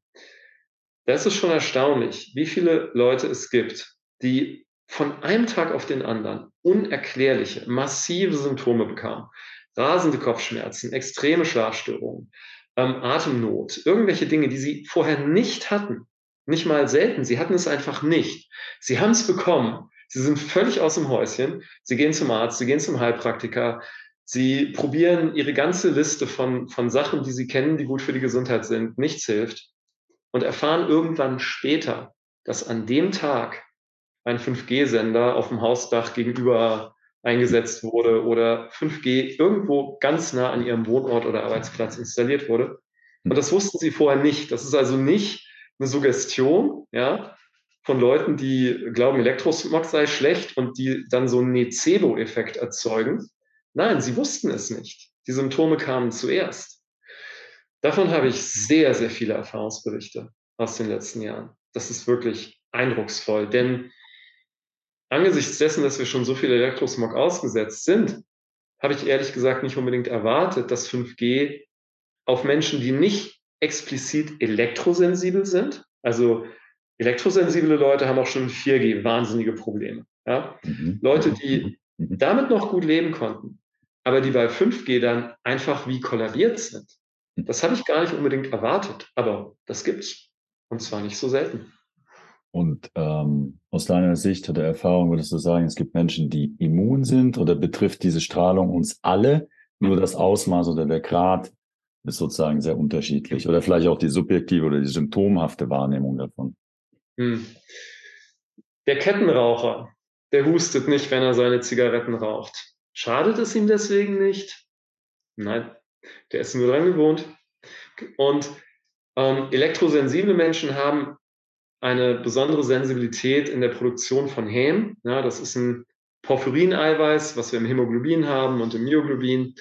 Speaker 2: da ist schon erstaunlich, wie viele Leute es gibt, die von einem Tag auf den anderen unerklärliche, massive Symptome bekamen. Rasende Kopfschmerzen, extreme Schlafstörungen, ähm, Atemnot, irgendwelche Dinge, die sie vorher nicht hatten. Nicht mal selten, sie hatten es einfach nicht. Sie haben es bekommen Sie sind völlig aus dem Häuschen. Sie gehen zum Arzt, sie gehen zum Heilpraktiker. Sie probieren ihre ganze Liste von, von Sachen, die sie kennen, die gut für die Gesundheit sind. Nichts hilft. Und erfahren irgendwann später, dass an dem Tag ein 5G-Sender auf dem Hausdach gegenüber eingesetzt wurde oder 5G irgendwo ganz nah an ihrem Wohnort oder Arbeitsplatz installiert wurde. Und das wussten sie vorher nicht. Das ist also nicht eine Suggestion, ja, von Leuten, die glauben, Elektrosmog sei schlecht und die dann so einen Nocebo-Effekt erzeugen. Nein, sie wussten es nicht. Die Symptome kamen zuerst. Davon habe ich sehr, sehr viele Erfahrungsberichte aus den letzten Jahren. Das ist wirklich eindrucksvoll, denn angesichts dessen, dass wir schon so viel Elektrosmog ausgesetzt sind, habe ich ehrlich gesagt nicht unbedingt erwartet, dass 5G auf Menschen, die nicht explizit elektrosensibel sind, also Elektrosensible Leute haben auch schon 4G wahnsinnige Probleme. Ja? Mhm. Leute, die <laughs> mhm. damit noch gut leben konnten, aber die bei 5G dann einfach wie kollabiert sind. Das habe ich gar nicht unbedingt erwartet, aber das gibt's. Und zwar nicht so selten.
Speaker 1: Und ähm, aus deiner Sicht oder Erfahrung würdest du sagen, es gibt Menschen, die immun sind oder betrifft diese Strahlung uns alle? Nur das Ausmaß oder der Grad ist sozusagen sehr unterschiedlich. Oder vielleicht auch die subjektive oder die symptomhafte Wahrnehmung davon. Hm.
Speaker 2: Der Kettenraucher, der hustet nicht, wenn er seine Zigaretten raucht. Schadet es ihm deswegen nicht? Nein, der ist nur dran gewohnt. Und ähm, elektrosensible Menschen haben eine besondere Sensibilität in der Produktion von Häm. Ja, das ist ein Porphyrineiweiß, was wir im Hämoglobin haben und im Myoglobin.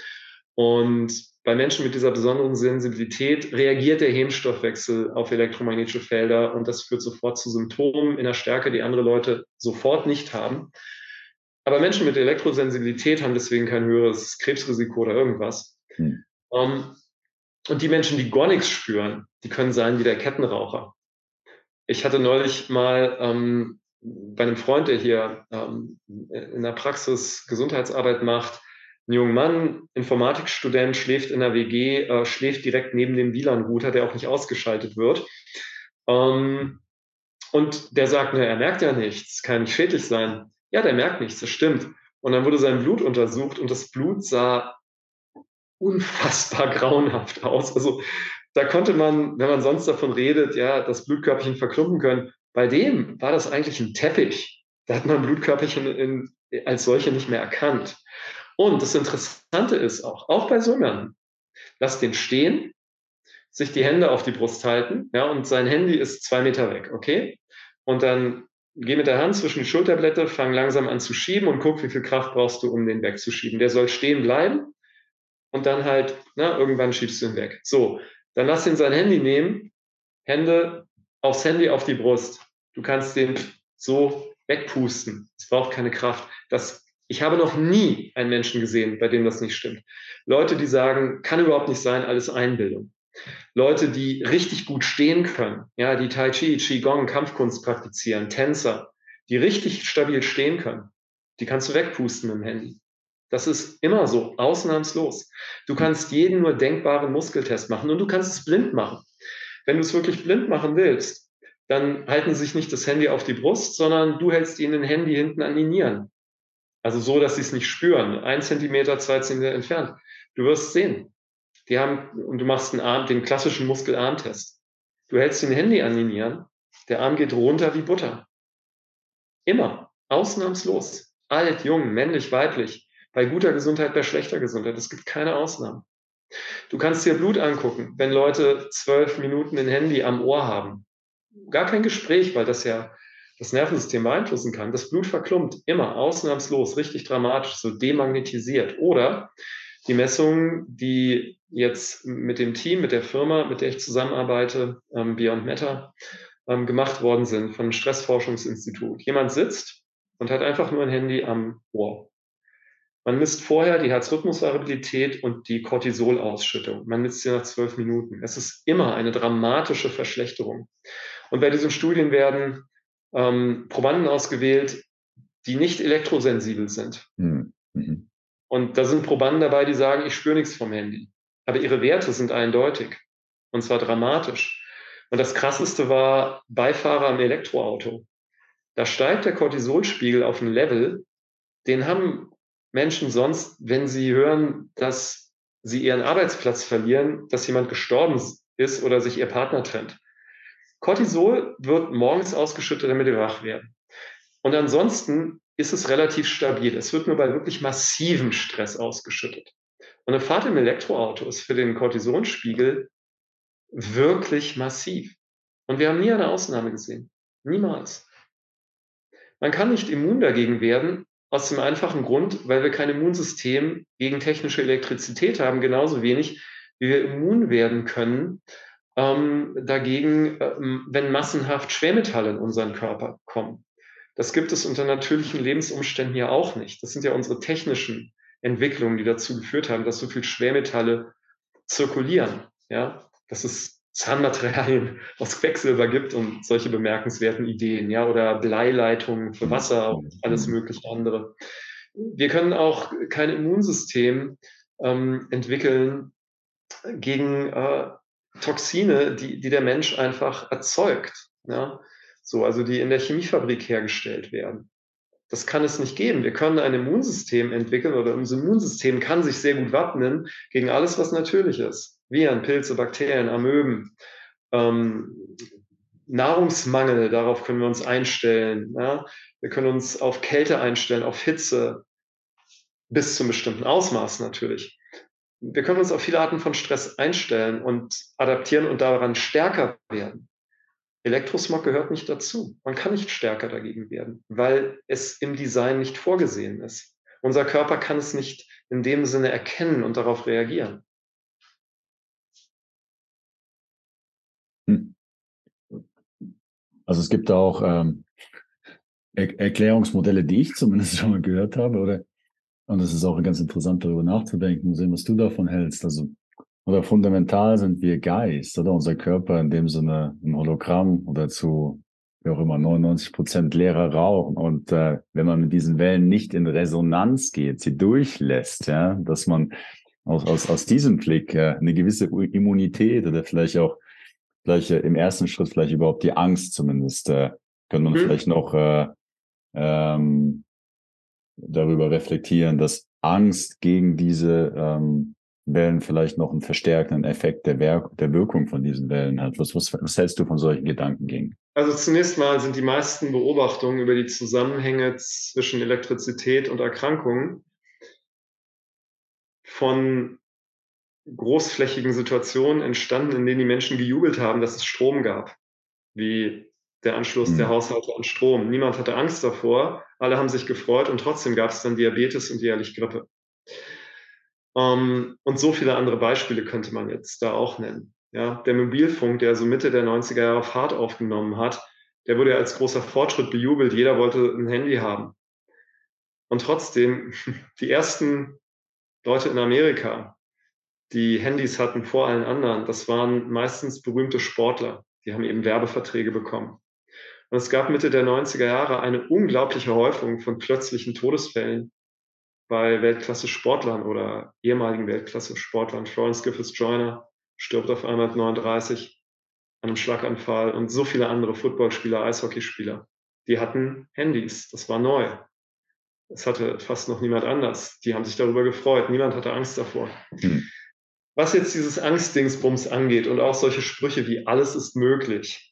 Speaker 2: Und bei Menschen mit dieser besonderen Sensibilität reagiert der Hemstoffwechsel auf elektromagnetische Felder und das führt sofort zu Symptomen in der Stärke, die andere Leute sofort nicht haben. Aber Menschen mit Elektrosensibilität haben deswegen kein höheres Krebsrisiko oder irgendwas. Hm. Um, ähm, und die Menschen, die gar nichts spüren, die können sein wie der Kettenraucher. Ich hatte neulich mal ähm, bei einem Freund, der hier ähm, in der Praxis Gesundheitsarbeit macht, ein junger Mann, Informatikstudent, schläft in der WG, äh, schläft direkt neben dem WLAN-Router, der auch nicht ausgeschaltet wird. Ähm, und der sagt, na, er merkt ja nichts, kann nicht schädlich sein. Ja, der merkt nichts, das stimmt. Und dann wurde sein Blut untersucht und das Blut sah unfassbar <laughs> grauenhaft aus. Also da konnte man, wenn man sonst davon redet, ja, das Blutkörperchen verklumpen können. Bei dem war das eigentlich ein Teppich. Da hat man Blutkörperchen in, als solche nicht mehr erkannt. Und das Interessante ist auch, auch bei so jemandem, lass den stehen, sich die Hände auf die Brust halten, ja, und sein Handy ist zwei Meter weg, okay? Und dann geh mit der Hand zwischen die Schulterblätter, fang langsam an zu schieben und guck, wie viel Kraft brauchst du, um den wegzuschieben. Der soll stehen bleiben und dann halt, na, irgendwann schiebst du ihn weg. So, dann lass ihn sein Handy nehmen, Hände aufs Handy auf die Brust. Du kannst den so wegpusten. Es braucht keine Kraft. Das, ich habe noch nie einen Menschen gesehen, bei dem das nicht stimmt. Leute, die sagen, kann überhaupt nicht sein, alles Einbildung. Leute, die richtig gut stehen können, ja, die Tai Chi, Qigong, Kampfkunst praktizieren, Tänzer, die richtig stabil stehen können, die kannst du wegpusten mit dem Handy. Das ist immer so, ausnahmslos. Du kannst jeden nur denkbaren Muskeltest machen und du kannst es blind machen. Wenn du es wirklich blind machen willst, dann halten sie sich nicht das Handy auf die Brust, sondern du hältst ihnen ein Handy hinten an die Nieren. Also so, dass sie es nicht spüren. Ein Zentimeter, zwei Zentimeter entfernt. Du wirst sehen. Die haben, und du machst einen Arm, den klassischen Muskelarmtest. Du hältst den Handy an die Nieren, der Arm geht runter wie Butter. Immer. Ausnahmslos. Alt, jung, männlich, weiblich. Bei guter Gesundheit, bei schlechter Gesundheit. Es gibt keine Ausnahmen. Du kannst dir Blut angucken, wenn Leute zwölf Minuten ein Handy am Ohr haben. Gar kein Gespräch, weil das ja das Nervensystem beeinflussen kann. Das Blut verklumpt immer, ausnahmslos, richtig dramatisch, so demagnetisiert. Oder die Messungen, die jetzt mit dem Team, mit der Firma, mit der ich zusammenarbeite, ähm, Beyond Matter, ähm, gemacht worden sind von einem Stressforschungsinstitut. Jemand sitzt und hat einfach nur ein Handy am Ohr. Man misst vorher die Herzrhythmusvariabilität und die Cortisolausschüttung. Man misst sie nach zwölf Minuten. Es ist immer eine dramatische Verschlechterung. Und bei diesen Studien werden ähm, Probanden ausgewählt, die nicht elektrosensibel sind. Hm, mhm. Und da sind Probanden dabei, die sagen, ich spüre nichts vom Handy. Aber ihre Werte sind eindeutig. Und zwar dramatisch. Und das Krasseste war Beifahrer im Elektroauto. Da steigt der Cortisolspiegel auf ein Level, den haben Menschen sonst, wenn sie hören, dass sie ihren Arbeitsplatz verlieren, dass jemand gestorben ist oder sich ihr Partner trennt. Cortisol wird morgens ausgeschüttet, damit wir wach werden. Und ansonsten ist es relativ stabil. Es wird nur bei wirklich massivem Stress ausgeschüttet. Und eine Fahrt im Elektroauto ist für den Cortisolspiegel wirklich massiv. Und wir haben nie eine Ausnahme gesehen. Niemals. Man kann nicht immun dagegen werden, aus dem einfachen Grund, weil wir kein Immunsystem gegen technische Elektrizität haben, genauso wenig wie wir immun werden können ähm, dagegen, ähm, wenn massenhaft Schwermetalle in unseren Körper kommen. Das gibt es unter natürlichen Lebensumständen ja auch nicht. Das sind ja unsere technischen Entwicklungen, die dazu geführt haben, dass so viel Schwermetalle zirkulieren. Ja, dass es Zahnmaterialien <laughs> aus Quecksilber gibt und solche bemerkenswerten Ideen, ja, oder Bleileitungen für Wasser und alles mögliche andere. Wir können auch kein Immunsystem ähm, entwickeln gegen äh, Toxine, die, die der Mensch einfach erzeugt. Ja? So, also die in der Chemiefabrik hergestellt werden. Das kann es nicht geben. Wir können ein Immunsystem entwickeln oder unser Immunsystem kann sich sehr gut wappnen gegen alles, was natürlich ist. Viren, Pilze, Bakterien, Amöben, ähm, Nahrungsmangel, darauf können wir uns einstellen. Ja? Wir können uns auf Kälte einstellen, auf Hitze, bis zum bestimmten Ausmaß natürlich. Wir können uns auf viele Arten von Stress einstellen und adaptieren und daran stärker werden. Elektrosmog gehört nicht dazu. Man kann nicht stärker dagegen werden, weil es im Design nicht vorgesehen ist. Unser Körper kann es nicht in dem Sinne erkennen und darauf reagieren.
Speaker 1: Hm. Also es gibt auch ähm, er Erklärungsmodelle, die ich zumindest schon mal gehört habe, oder? Und es ist auch ganz interessant, darüber nachzudenken, sehen, was du davon hältst. Also oder fundamental sind wir Geist, oder unser Körper in dem Sinne ein Hologramm oder zu, wie auch immer, 99 Prozent leerer Raum. Und äh, wenn man mit diesen Wellen nicht in Resonanz geht, sie durchlässt, ja, dass man aus, aus, aus diesem Blick äh, eine gewisse Immunität oder vielleicht auch vielleicht äh, im ersten Schritt vielleicht überhaupt die Angst zumindest, äh, können man mhm. vielleicht noch äh, ähm, darüber reflektieren, dass Angst gegen diese ähm, Wellen vielleicht noch einen verstärkenden Effekt der, Werk der Wirkung von diesen Wellen hat. Was, was, was hältst du von solchen Gedankengängen?
Speaker 2: Also zunächst mal sind die meisten Beobachtungen über die Zusammenhänge zwischen Elektrizität und Erkrankungen von großflächigen Situationen entstanden, in denen die Menschen gejubelt haben, dass es Strom gab, wie der Anschluss mhm. der Haushalte an Strom. Niemand hatte Angst davor, alle haben sich gefreut und trotzdem gab es dann Diabetes und jährlich Grippe. Ähm, und so viele andere Beispiele könnte man jetzt da auch nennen. Ja, der Mobilfunk, der so Mitte der 90er Jahre Fahrt aufgenommen hat, der wurde ja als großer Fortschritt bejubelt. Jeder wollte ein Handy haben. Und trotzdem, <laughs> die ersten Leute in Amerika, die Handys hatten vor allen anderen, das waren meistens berühmte Sportler. Die haben eben Werbeverträge bekommen. Und es gab Mitte der 90er Jahre eine unglaubliche Häufung von plötzlichen Todesfällen bei Weltklasse-Sportlern oder ehemaligen Weltklasse-Sportlern. Florence Griffiths Joyner stirbt auf einmal mit 39 an einem Schlaganfall und so viele andere Footballspieler, Eishockeyspieler. Die hatten Handys. Das war neu. Das hatte fast noch niemand anders. Die haben sich darüber gefreut. Niemand hatte Angst davor. Hm. Was jetzt dieses Angstdingsbums angeht und auch solche Sprüche wie alles ist möglich,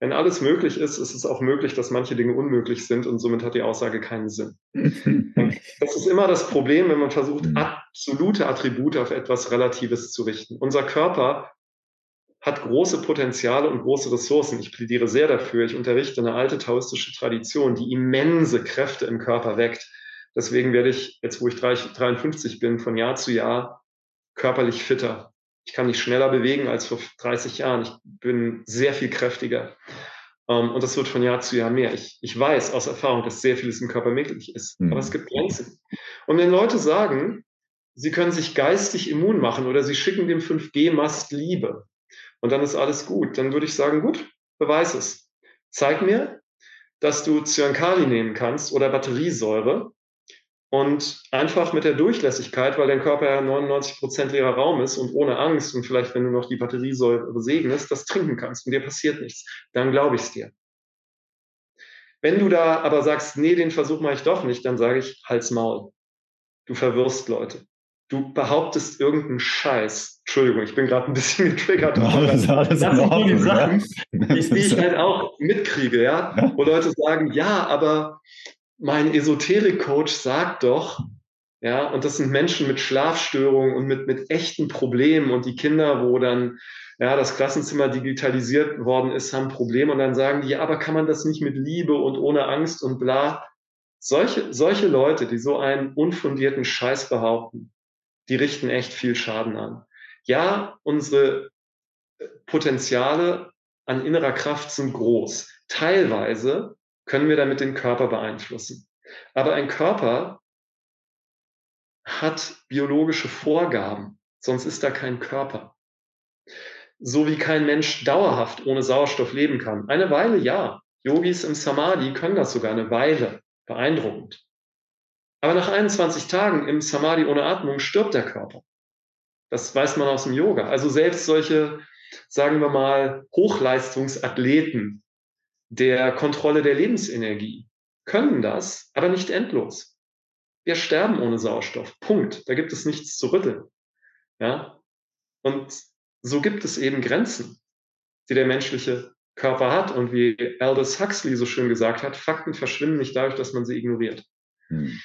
Speaker 2: wenn alles möglich ist, ist es auch möglich, dass manche Dinge unmöglich sind und somit hat die Aussage keinen Sinn. <laughs> das ist immer das Problem, wenn man versucht, mhm. absolute Attribute auf etwas Relatives zu richten. Unser Körper hat große Potenziale und große Ressourcen. Ich plädiere sehr dafür. Ich unterrichte eine alte taoistische Tradition, die immense Kräfte im Körper weckt. Deswegen werde ich, jetzt wo ich 53 bin, von Jahr zu Jahr körperlich fitter. Ich kann mich schneller bewegen als vor 30 Jahren. Ich bin sehr viel kräftiger. Ähm, und das wird von Jahr zu Jahr mehr. Ich, ich weiß aus Erfahrung, dass sehr vieles im Körper möglich ist. Mhm. Aber es gibt Grenzen. Und wenn Leute sagen, sie können sich geistig immun machen oder sie schicken dem 5G-Mast Liebe und dann ist alles gut, dann würde ich sagen, gut, beweis es. Zeig mir, dass du Zyankali nehmen kannst oder Batteriesäure und einfach mit der Durchlässigkeit, weil dein Körper ja 99 Prozent leerer Raum ist und ohne Angst und vielleicht, wenn du noch die Batteriesäure segnest, das trinken kannst und dir passiert nichts, dann glaube ich es dir. Wenn du da aber sagst, nee, den Versuch mache ich doch nicht, dann sage ich, halt's Maul. Du verwirrst Leute. Du behauptest irgendeinen Scheiß. Entschuldigung, ich bin gerade ein bisschen <laughs> getriggert. Ja, das, ist alles das sind die Sachen, die, die ich halt auch mitkriege, ja? ja? Wo Leute sagen, ja, aber mein Esoterik-Coach sagt doch, ja, und das sind Menschen mit Schlafstörungen und mit, mit echten Problemen und die Kinder, wo dann ja, das Klassenzimmer digitalisiert worden ist, haben Probleme und dann sagen die, ja, aber kann man das nicht mit Liebe und ohne Angst und bla? Solche, solche Leute, die so einen unfundierten Scheiß behaupten, die richten echt viel Schaden an. Ja, unsere Potenziale an innerer Kraft sind groß. Teilweise können wir damit den Körper beeinflussen. Aber ein Körper hat biologische Vorgaben, sonst ist da kein Körper. So wie kein Mensch dauerhaft ohne Sauerstoff leben kann. Eine Weile ja. Yogis im Samadhi können das sogar eine Weile. Beeindruckend. Aber nach 21 Tagen im Samadhi ohne Atmung stirbt der Körper. Das weiß man aus dem Yoga. Also selbst solche, sagen wir mal, Hochleistungsathleten der Kontrolle der Lebensenergie können das, aber nicht endlos. Wir sterben ohne Sauerstoff. Punkt. Da gibt es nichts zu rütteln. Ja? Und so gibt es eben Grenzen, die der menschliche Körper hat. Und wie Aldous Huxley so schön gesagt hat, Fakten verschwinden nicht dadurch, dass man sie ignoriert. Hm.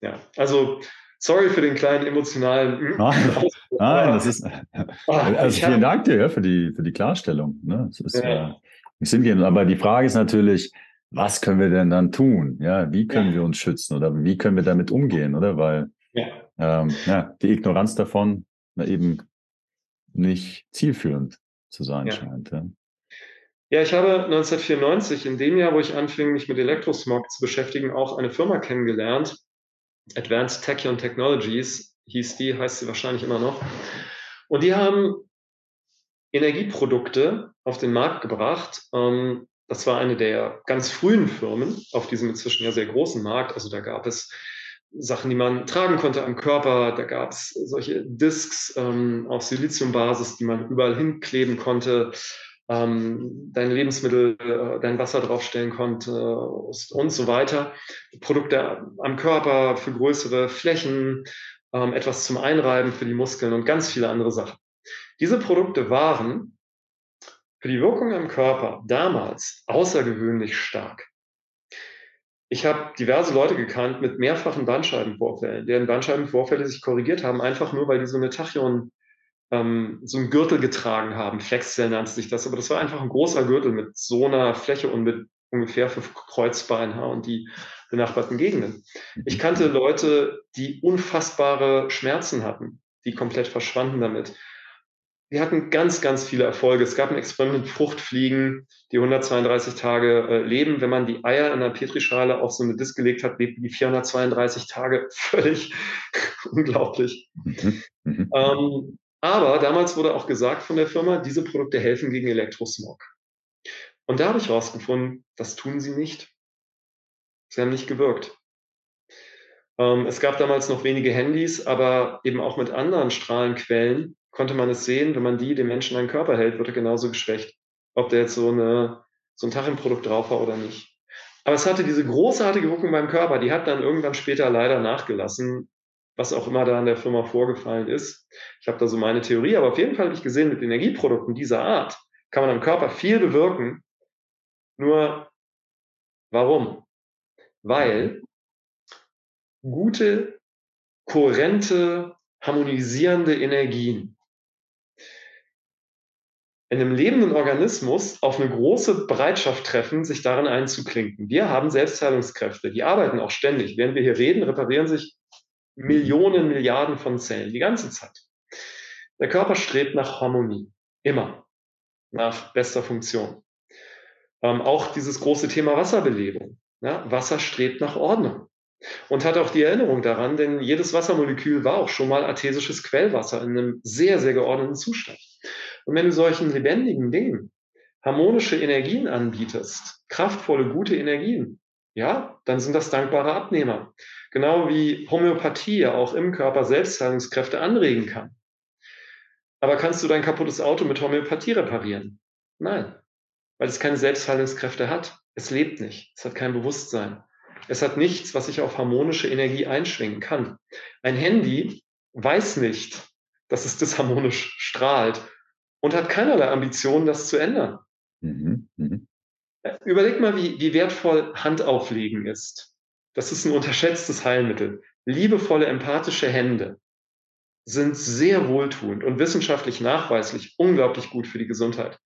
Speaker 2: Ja, also sorry für den kleinen emotionalen.
Speaker 1: Hm, nein, nein das ist. Ah, also vielen Dank dir für die, für die Klarstellung. Ne? Das ist, ja. Äh, aber die Frage ist natürlich, was können wir denn dann tun? Ja, wie können ja. wir uns schützen oder wie können wir damit umgehen, oder? Weil ja. Ähm, ja, die Ignoranz davon eben nicht zielführend zu sein ja. scheint. Ja.
Speaker 2: ja, ich habe 1994, in dem Jahr, wo ich anfing, mich mit Elektrosmog zu beschäftigen, auch eine Firma kennengelernt. Advanced Tachyon Technologies hieß die, heißt sie wahrscheinlich immer noch. Und die haben Energieprodukte auf den Markt gebracht, ähm, das war eine der ganz frühen Firmen auf diesem inzwischen ja sehr großen Markt. Also da gab es Sachen, die man tragen konnte am Körper. Da gab es solche Discs ähm, auf Siliziumbasis, die man überall hinkleben konnte, ähm, deine Lebensmittel, äh, dein Wasser draufstellen konnte und so weiter. Produkte am Körper für größere Flächen, ähm, etwas zum Einreiben für die Muskeln und ganz viele andere Sachen. Diese Produkte waren für die Wirkung am Körper damals außergewöhnlich stark. Ich habe diverse Leute gekannt mit mehrfachen Bandscheibenvorfällen, deren Bandscheibenvorfälle sich korrigiert haben, einfach nur, weil die so eine Tachyon, ähm, so einen Gürtel getragen haben. Flexzell nannte sich das, aber das war einfach ein großer Gürtel mit so einer Fläche und mit ungefähr fünf Kreuzbein und die benachbarten Gegenden. Ich kannte Leute, die unfassbare Schmerzen hatten, die komplett verschwanden damit wir hatten ganz, ganz viele Erfolge. Es gab ein Experiment mit Fruchtfliegen, die 132 Tage äh, leben. Wenn man die Eier in einer Petrischale auf so eine Disk gelegt hat, lebten die 432 Tage. Völlig <laughs> unglaublich. Mhm. Mhm. Ähm, aber damals wurde auch gesagt von der Firma, diese Produkte helfen gegen Elektrosmog. Und da habe ich herausgefunden, das tun sie nicht. Sie haben nicht gewirkt. Ähm, es gab damals noch wenige Handys, aber eben auch mit anderen Strahlenquellen konnte man es sehen, wenn man die dem Menschen an den Körper hält, wird er genauso geschwächt. Ob der jetzt so, eine, so ein Tachenprodukt drauf war oder nicht. Aber es hatte diese großartige Wirkung beim Körper, die hat dann irgendwann später leider nachgelassen, was auch immer da an der Firma vorgefallen ist. Ich habe da so meine Theorie, aber auf jeden Fall habe ich gesehen, mit Energieprodukten dieser Art kann man am Körper viel bewirken. Nur warum? Weil gute, kohärente, harmonisierende Energien in einem lebenden Organismus auf eine große Bereitschaft treffen, sich darin einzuklinken. Wir haben Selbstheilungskräfte, die arbeiten auch ständig. Während wir hier reden, reparieren sich Millionen, Milliarden von Zellen die ganze Zeit. Der Körper strebt nach Harmonie, immer, nach bester Funktion. Ähm, auch dieses große Thema Wasserbelebung. Ja, Wasser strebt nach Ordnung und hat auch die Erinnerung daran, denn jedes Wassermolekül war auch schon mal artesisches Quellwasser in einem sehr, sehr geordneten Zustand. Und wenn du solchen lebendigen Dingen harmonische Energien anbietest, kraftvolle, gute Energien, ja, dann sind das dankbare Abnehmer. Genau wie Homöopathie ja auch im Körper Selbstheilungskräfte anregen kann. Aber kannst du dein kaputtes Auto mit Homöopathie reparieren? Nein, weil es keine Selbstheilungskräfte hat. Es lebt nicht. Es hat kein Bewusstsein. Es hat nichts, was sich auf harmonische Energie einschwingen kann. Ein Handy weiß nicht, dass es disharmonisch strahlt und hat keinerlei Ambitionen, das zu ändern. Mhm. Mhm. Überleg mal, wie, wie wertvoll Handauflegen ist. Das ist ein unterschätztes Heilmittel. Liebevolle, empathische Hände sind sehr wohltuend und wissenschaftlich nachweislich unglaublich gut für die Gesundheit.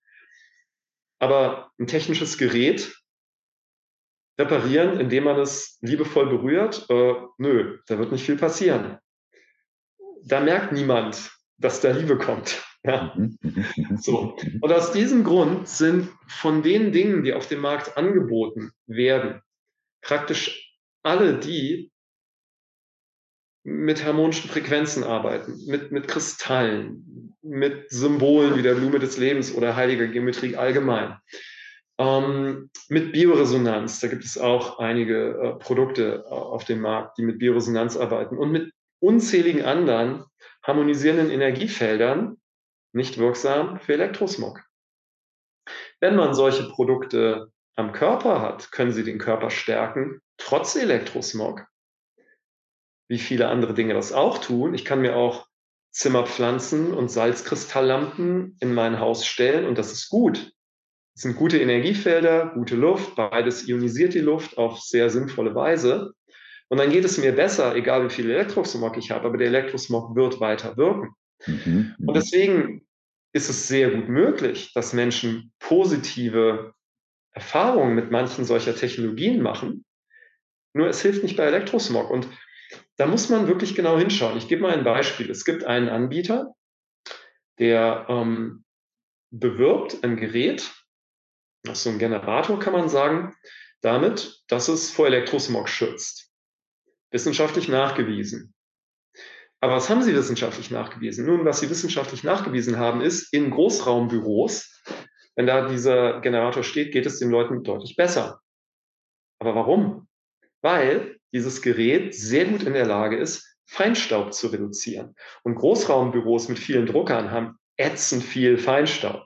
Speaker 2: Aber ein technisches Gerät reparieren, indem man es liebevoll berührt, äh, nö, da wird nicht viel passieren. Da merkt niemand, dass da Liebe kommt. Ja. Mhm, so. Und aus diesem Grund sind von den Dingen, die auf dem Markt angeboten werden, praktisch alle die mit harmonischen Frequenzen arbeiten, mit, mit Kristallen, mit Symbolen wie der Blume des Lebens oder heiliger Geometrie allgemein. Ähm, mit Bioresonanz, da gibt es auch einige äh, Produkte auf dem Markt, die mit Bioresonanz arbeiten und mit unzähligen anderen harmonisierenden Energiefeldern nicht wirksam für Elektrosmog. Wenn man solche Produkte am Körper hat, können sie den Körper stärken, trotz Elektrosmog. Wie viele andere Dinge das auch tun. Ich kann mir auch Zimmerpflanzen und Salzkristalllampen in mein Haus stellen und das ist gut. Es sind gute Energiefelder, gute Luft, beides ionisiert die Luft auf sehr sinnvolle Weise. Und dann geht es mir besser, egal wie viel Elektrosmog ich habe, aber der Elektrosmog wird weiter wirken. Mhm. Und deswegen ist es sehr gut möglich, dass Menschen positive Erfahrungen mit manchen solcher Technologien machen. Nur es hilft nicht bei Elektrosmog. Und da muss man wirklich genau hinschauen. Ich gebe mal ein Beispiel. Es gibt einen Anbieter, der ähm, bewirbt ein Gerät, das ist so ein Generator, kann man sagen, damit, dass es vor Elektrosmog schützt. Wissenschaftlich nachgewiesen. Aber was haben sie wissenschaftlich nachgewiesen? Nun, was sie wissenschaftlich nachgewiesen haben, ist, in Großraumbüros, wenn da dieser Generator steht, geht es den Leuten deutlich besser. Aber warum? Weil dieses Gerät sehr gut in der Lage ist, Feinstaub zu reduzieren. Und Großraumbüros mit vielen Druckern haben ätzend viel Feinstaub.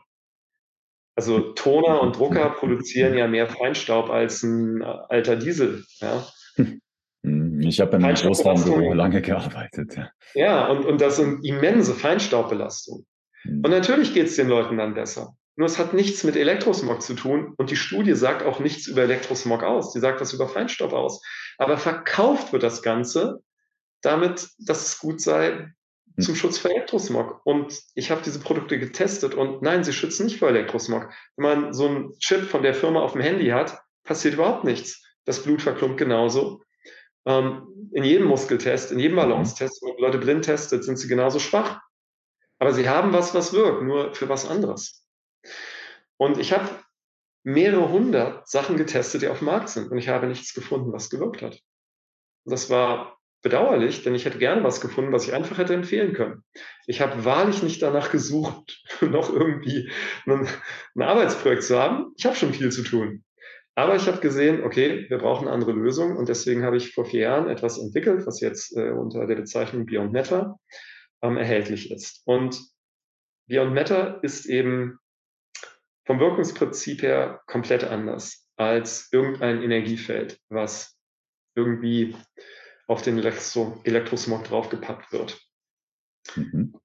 Speaker 2: Also Toner und Drucker produzieren ja mehr Feinstaub als ein alter Diesel. Ja. <laughs>
Speaker 1: Ich habe im Großraumbüro lange gearbeitet. Ja,
Speaker 2: ja und, und das sind immense Feinstaubbelastungen. Hm. Und natürlich geht es den Leuten dann besser. Nur es hat nichts mit Elektrosmog zu tun und die Studie sagt auch nichts über Elektrosmog aus. Die sagt was über Feinstaub aus. Aber verkauft wird das Ganze damit, dass es gut sei hm. zum Schutz vor Elektrosmog. Und ich habe diese Produkte getestet und nein, sie schützen nicht vor Elektrosmog. Wenn man so einen Chip von der Firma auf dem Handy hat, passiert überhaupt nichts. Das Blut verklumpt genauso. Ähm, in jedem Muskeltest, in jedem Balancetest, wenn man Leute blind testet, sind sie genauso schwach. Aber sie haben was, was wirkt, nur für was anderes. Und ich habe mehrere hundert Sachen getestet, die auf dem Markt sind. Und ich habe nichts gefunden, was gewirkt hat. Und das war bedauerlich, denn ich hätte gerne was gefunden, was ich einfach hätte empfehlen können. Ich habe wahrlich nicht danach gesucht, <laughs> noch irgendwie ein, ein Arbeitsprojekt zu haben. Ich habe schon viel zu tun. Aber ich habe gesehen, okay, wir brauchen eine andere Lösung und deswegen habe ich vor vier Jahren etwas entwickelt, was jetzt äh, unter der Bezeichnung Beyond Matter ähm, erhältlich ist. Und Beyond Matter ist eben vom Wirkungsprinzip her komplett anders als irgendein Energiefeld, was irgendwie auf den Elektro Elektrosmog draufgepackt wird. Mhm.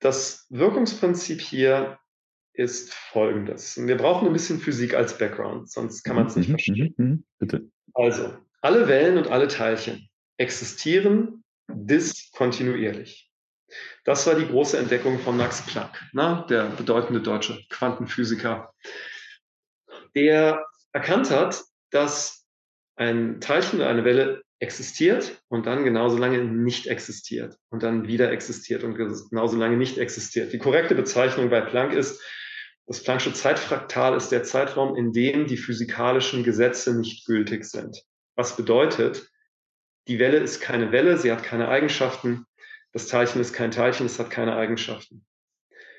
Speaker 2: Das Wirkungsprinzip hier ist folgendes. Wir brauchen ein bisschen Physik als Background, sonst kann man es nicht mhm, verstehen. Mhm, mhm, bitte. Also, alle Wellen und alle Teilchen existieren diskontinuierlich. Das war die große Entdeckung von Max Planck, na, der bedeutende deutsche Quantenphysiker, der erkannt hat, dass ein Teilchen oder eine Welle existiert und dann genauso lange nicht existiert und dann wieder existiert und genauso lange nicht existiert. Die korrekte Bezeichnung bei Planck ist, das Planck'sche Zeitfraktal ist der Zeitraum, in dem die physikalischen Gesetze nicht gültig sind. Was bedeutet, die Welle ist keine Welle, sie hat keine Eigenschaften. Das Teilchen ist kein Teilchen, es hat keine Eigenschaften.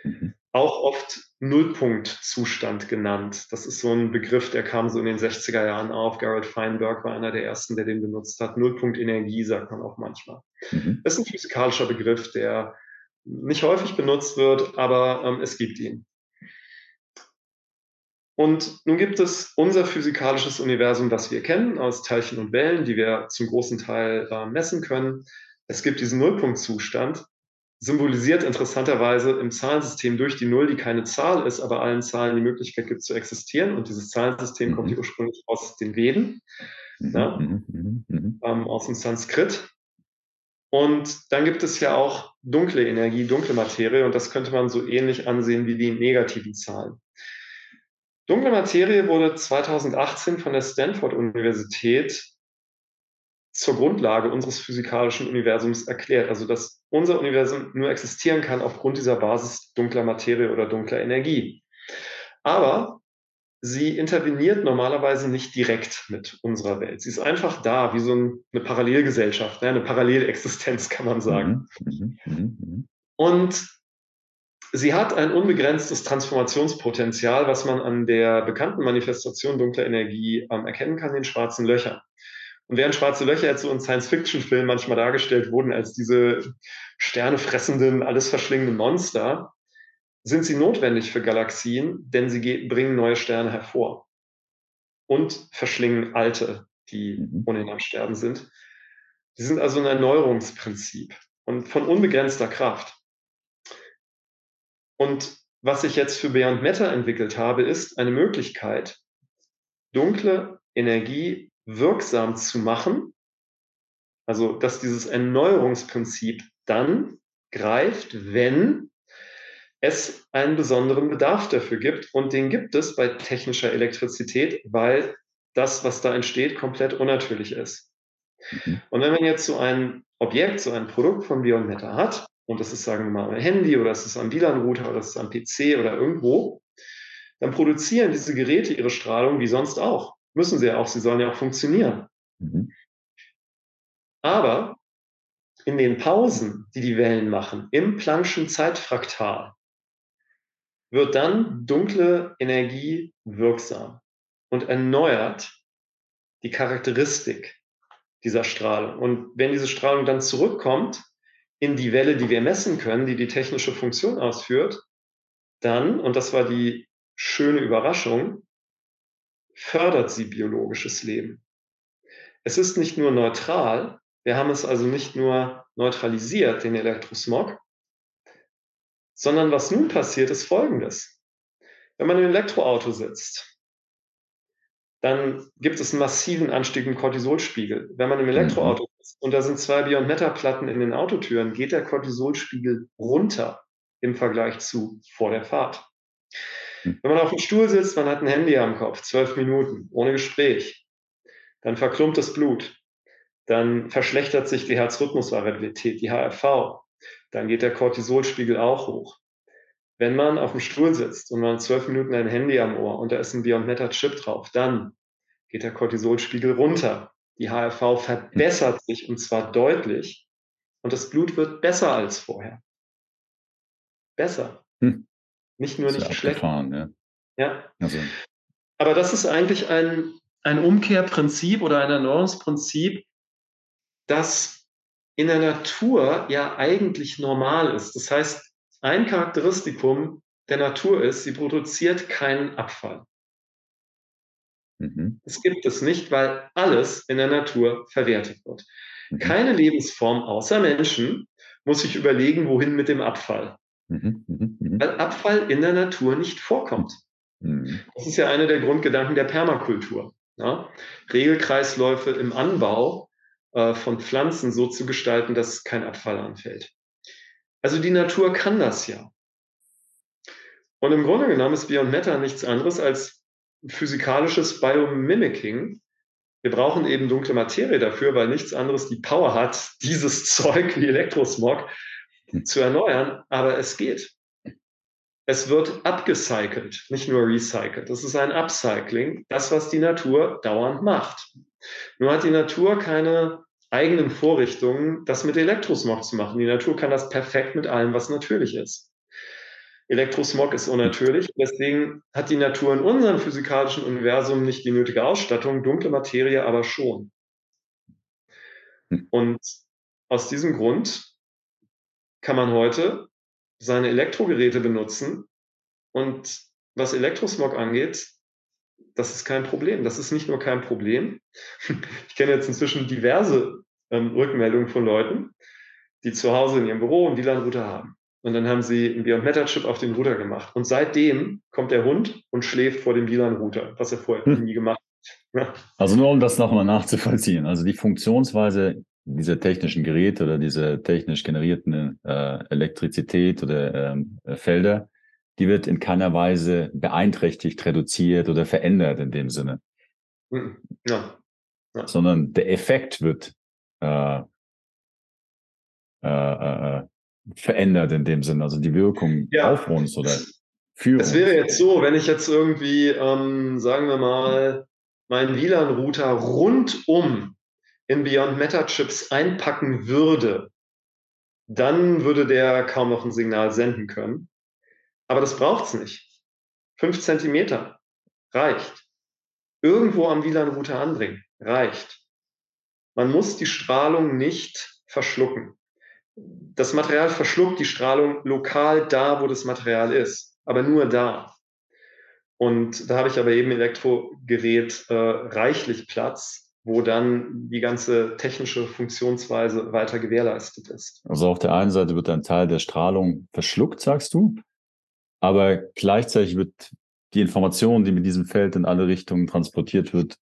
Speaker 2: Mhm. Auch oft Nullpunktzustand genannt. Das ist so ein Begriff, der kam so in den 60er Jahren auf. Gerald Feinberg war einer der ersten, der den benutzt hat. Nullpunktenergie sagt man auch manchmal. Mhm. Das ist ein physikalischer Begriff, der nicht häufig benutzt wird, aber ähm, es gibt ihn. Und nun gibt es unser physikalisches Universum, das wir kennen, aus Teilchen und Wellen, die wir zum großen Teil äh, messen können. Es gibt diesen Nullpunktzustand, symbolisiert interessanterweise im Zahlensystem durch die Null, die keine Zahl ist, aber allen Zahlen die Möglichkeit gibt zu existieren. Und dieses Zahlensystem mhm. kommt hier ursprünglich aus den Veden, mhm. ja, mhm. mhm. mhm. ähm, aus dem Sanskrit. Und dann gibt es ja auch dunkle Energie, dunkle Materie, und das könnte man so ähnlich ansehen wie die negativen Zahlen. Dunkle Materie wurde 2018 von der Stanford-Universität zur Grundlage unseres physikalischen Universums erklärt. Also, dass unser Universum nur existieren kann aufgrund dieser Basis dunkler Materie oder dunkler Energie. Aber sie interveniert normalerweise nicht direkt mit unserer Welt. Sie ist einfach da, wie so eine Parallelgesellschaft, ne, eine Parallelexistenz, kann man sagen. Mhm, mh, mh. Und Sie hat ein unbegrenztes Transformationspotenzial, was man an der bekannten Manifestation dunkler Energie ähm, erkennen kann, den schwarzen Löchern. Und während schwarze Löcher jetzt so in Science-Fiction-Filmen manchmal dargestellt wurden als diese sternefressenden, alles verschlingenden Monster, sind sie notwendig für Galaxien, denn sie bringen neue Sterne hervor und verschlingen alte, die mhm. ohnehin am Sterben sind. Sie sind also ein Erneuerungsprinzip und von unbegrenzter Kraft. Und was ich jetzt für Beyond Matter entwickelt habe, ist eine Möglichkeit, dunkle Energie wirksam zu machen. Also, dass dieses Erneuerungsprinzip dann greift, wenn es einen besonderen Bedarf dafür gibt. Und den gibt es bei technischer Elektrizität, weil das, was da entsteht, komplett unnatürlich ist. Mhm. Und wenn man jetzt so ein Objekt, so ein Produkt von Beyond Matter hat, und das ist, sagen wir mal, ein Handy oder es ist ein WLAN-Router oder es ist ein PC oder irgendwo, dann produzieren diese Geräte ihre Strahlung wie sonst auch. Müssen sie ja auch, sie sollen ja auch funktionieren. Mhm. Aber in den Pausen, die die Wellen machen, im Planck'schen Zeitfraktal, wird dann dunkle Energie wirksam und erneuert die Charakteristik dieser Strahlung. Und wenn diese Strahlung dann zurückkommt in die Welle, die wir messen können, die die technische Funktion ausführt, dann, und das war die schöne Überraschung, fördert sie biologisches Leben. Es ist nicht nur neutral, wir haben es also nicht nur neutralisiert, den Elektrosmog, sondern was nun passiert, ist Folgendes. Wenn man im Elektroauto sitzt, dann gibt es einen massiven Anstieg im Cortisolspiegel. Wenn man im Elektroauto mhm. sitzt und da sind zwei Beyond Metal Platten in den Autotüren, geht der Cortisolspiegel runter im Vergleich zu vor der Fahrt. Hm. Wenn man auf dem Stuhl sitzt, man hat ein Handy am Kopf, zwölf Minuten, ohne Gespräch, dann verklumpt das Blut, dann verschlechtert sich die Herzrhythmusvariabilität, die HRV, dann geht der Cortisolspiegel auch hoch. Wenn man auf dem Stuhl sitzt und man zwölf Minuten ein Handy am Ohr und da ist ein Beyond Meta Chip drauf, dann geht der Cortisolspiegel runter. Die HRV verbessert sich und zwar deutlich und das Blut wird besser als vorher. Besser. Hm. Nicht nur nicht schlecht. Ja. ja. Also. Aber das ist eigentlich ein, ein Umkehrprinzip oder ein Erneuerungsprinzip, das in der Natur ja eigentlich normal ist. Das heißt, ein Charakteristikum der Natur ist, sie produziert keinen Abfall. Mhm. Das gibt es nicht, weil alles in der Natur verwertet wird. Mhm. Keine Lebensform außer Menschen muss sich überlegen, wohin mit dem Abfall. Mhm. mhm. mhm. Weil Abfall in der Natur nicht vorkommt. Mhm. Das ist ja einer der Grundgedanken der Permakultur. Ja? Regelkreisläufe im Anbau äh, von Pflanzen so zu gestalten, dass kein Abfall anfällt. Also die Natur kann das ja. Und im Grunde genommen ist Beyond Matter nichts anderes als physikalisches Biomimicking. Wir brauchen eben dunkle Materie dafür, weil nichts anderes die Power hat, dieses <laughs> Zeug wie Elektrosmog zu erneuern, aber es geht. Es wird abgecycelt, nicht nur recycelt. Das ist ein Upcycling, das, was die Natur dauernd macht. Nur hat die Natur keine eigenen Vorrichtungen, das mit Elektrosmog zu machen. Die Natur kann das perfekt mit allem, was natürlich ist. Elektrosmog ist unnatürlich, deswegen hat die Natur in unserem physikalischen Universum nicht die nötige Ausstattung, dunkle Materie aber schon. Hm. Und aus diesem Grund kann man heute seine Elektrogeräte benutzen und was Elektrosmog angeht, das ist kein Problem. Das ist nicht nur kein Problem. <laughs> Ich kenne jetzt inzwischen diverse ähm, Rückmeldungen von Leuten, die zu Hause in ihrem Büro einen WLAN-Router haben. Und dann haben sie einen Beyond Meta Chip auf den Router gemacht. Und seitdem kommt der Hund und schläft vor dem WLAN-Router, was er vorher hm. nie gemacht
Speaker 1: hat. Also nur um das nochmal nachzuvollziehen. Also die Funktionsweise dieser technischen Geräte oder diese technisch generierten äh, Elektrizität oder ähm, Felder, die wird in keiner Weise beeinträchtigt, reduziert oder verändert in dem Sinne. Hm. Ja. ja. Sondern der Effekt wird äh, äh, äh, verändert in dem Sinne, also die Wirkung ja. auf uns oder
Speaker 2: für es uns. Es wäre jetzt so, wenn ich jetzt irgendwie, ähm, sagen wir mal, meinen WLAN-Router rundum in Beyond Meta Chips einpacken würde, dann würde der kaum noch ein Signal senden können. Aber das braucht es nicht. Fünf Zentimeter reicht. Irgendwo am WLAN-Router anbringen reicht. man muss die Strahlung nicht verschlucken. Das Material verschluckt die Strahlung lokal da, wo das Material ist, aber nur da. Und da habe ich aber eben Elektrogerät äh, reichlich Platz, wo dann die ganze technische Funktionsweise weiter gewährleistet ist.
Speaker 1: Also auf der einen Seite wird ein Teil der Strahlung verschluckt, sagst du, aber gleichzeitig wird die Information, die mit diesem Feld in alle Richtungen transportiert wird,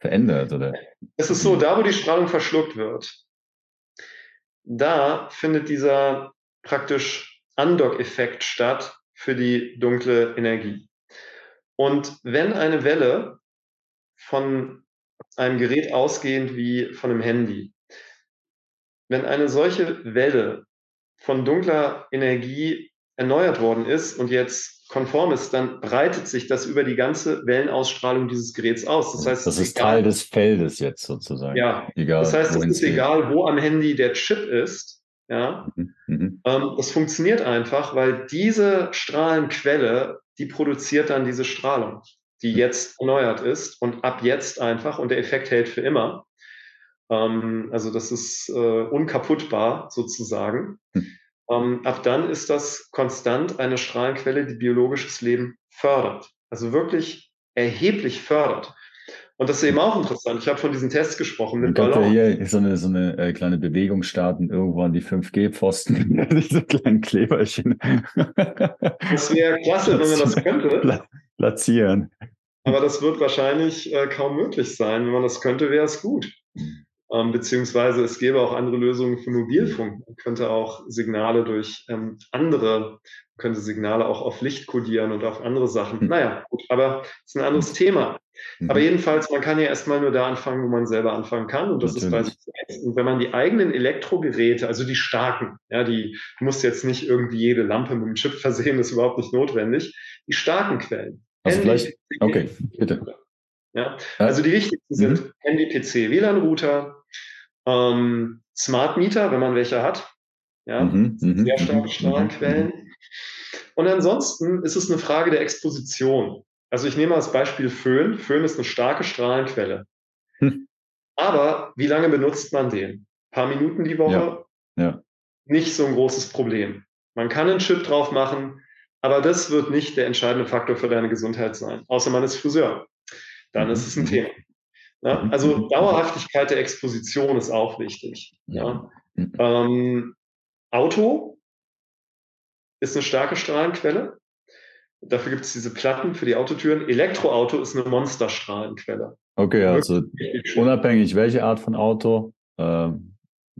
Speaker 1: verändert, oder?
Speaker 2: Es ist so, da wo die Strahlung verschluckt wird, da findet dieser praktisch Undock-Effekt statt für die dunkle Energie. Und wenn eine Welle von einem Gerät ausgehend wie von einem Handy, wenn eine solche Welle von dunkler Energie erneuert worden ist und jetzt konform ist, dann breitet sich das über die ganze Wellenausstrahlung dieses Geräts aus.
Speaker 1: Das heißt, das ist egal, Teil des Feldes jetzt sozusagen.
Speaker 2: Ja, egal, das heißt, es ist geht. egal, wo am Handy der Chip ist. Ja, mhm. Mhm. Ähm, das funktioniert einfach, weil diese Strahlenquelle, die produziert dann diese Strahlung, die mhm. jetzt erneuert ist und ab jetzt einfach und der Effekt hält für immer. Ähm, also das ist äh, unkaputtbar sozusagen. Mhm. Ähm, ab dann ist das konstant eine Strahlenquelle, die biologisches Leben fördert. Also wirklich erheblich fördert. Und das ist eben auch interessant. Ich habe von diesen Tests gesprochen
Speaker 1: mit Ballon. hier so eine, so eine äh, kleine Bewegung starten, irgendwo an die 5G-Pfosten, diese <laughs> kleinen Kleberchen.
Speaker 2: Das wäre klasse, wenn man das könnte. <laughs>
Speaker 1: Platzieren.
Speaker 2: Aber das wird wahrscheinlich äh, kaum möglich sein. Wenn man das könnte, wäre es gut. Ähm, beziehungsweise es gäbe auch andere Lösungen für Mobilfunk. Man könnte auch Signale durch ähm, andere, könnte Signale auch auf Licht kodieren und auf andere Sachen. Mhm. Naja, gut, aber es ist ein anderes Thema. Mhm. Aber jedenfalls, man kann ja erstmal nur da anfangen, wo man selber anfangen kann. Und das Natürlich. ist bei Und wenn man die eigenen Elektrogeräte, also die starken, ja, die, du musst jetzt nicht irgendwie jede Lampe mit einem Chip versehen, das ist überhaupt nicht notwendig. Die starken Quellen.
Speaker 1: Also vielleicht, okay, bitte.
Speaker 2: Ja? Also die wichtigsten mhm. sind NDPC, WLAN-Router, ähm, Smart Meter, wenn man welche hat. Ja, mhm, mhm sehr starke mhm, Strahlenquellen. Und ansonsten ist es eine Frage der Exposition. Also ich nehme als Beispiel Föhn. Föhn ist eine starke Strahlenquelle. Hm. Aber wie lange benutzt man den? Ein paar Minuten die Woche? Ja. ja. Nicht so ein großes Problem. Man kann einen Chip drauf machen, aber das wird nicht der entscheidende Faktor für deine Gesundheit sein, außer man ist Friseur dann ist es ein mhm. Thema. Ja, mhm. also Dauerhaftigkeit der Exposition ist auch wichtig. Ja. Mhm. Ähm, Auto ist eine starke Strahlenquelle. Dafür gibt es diese Platten für die Autotüren. Elektroauto ist eine Monsterstrahlenquelle.
Speaker 1: Okay, also unabhängig welche Art von Auto, äh,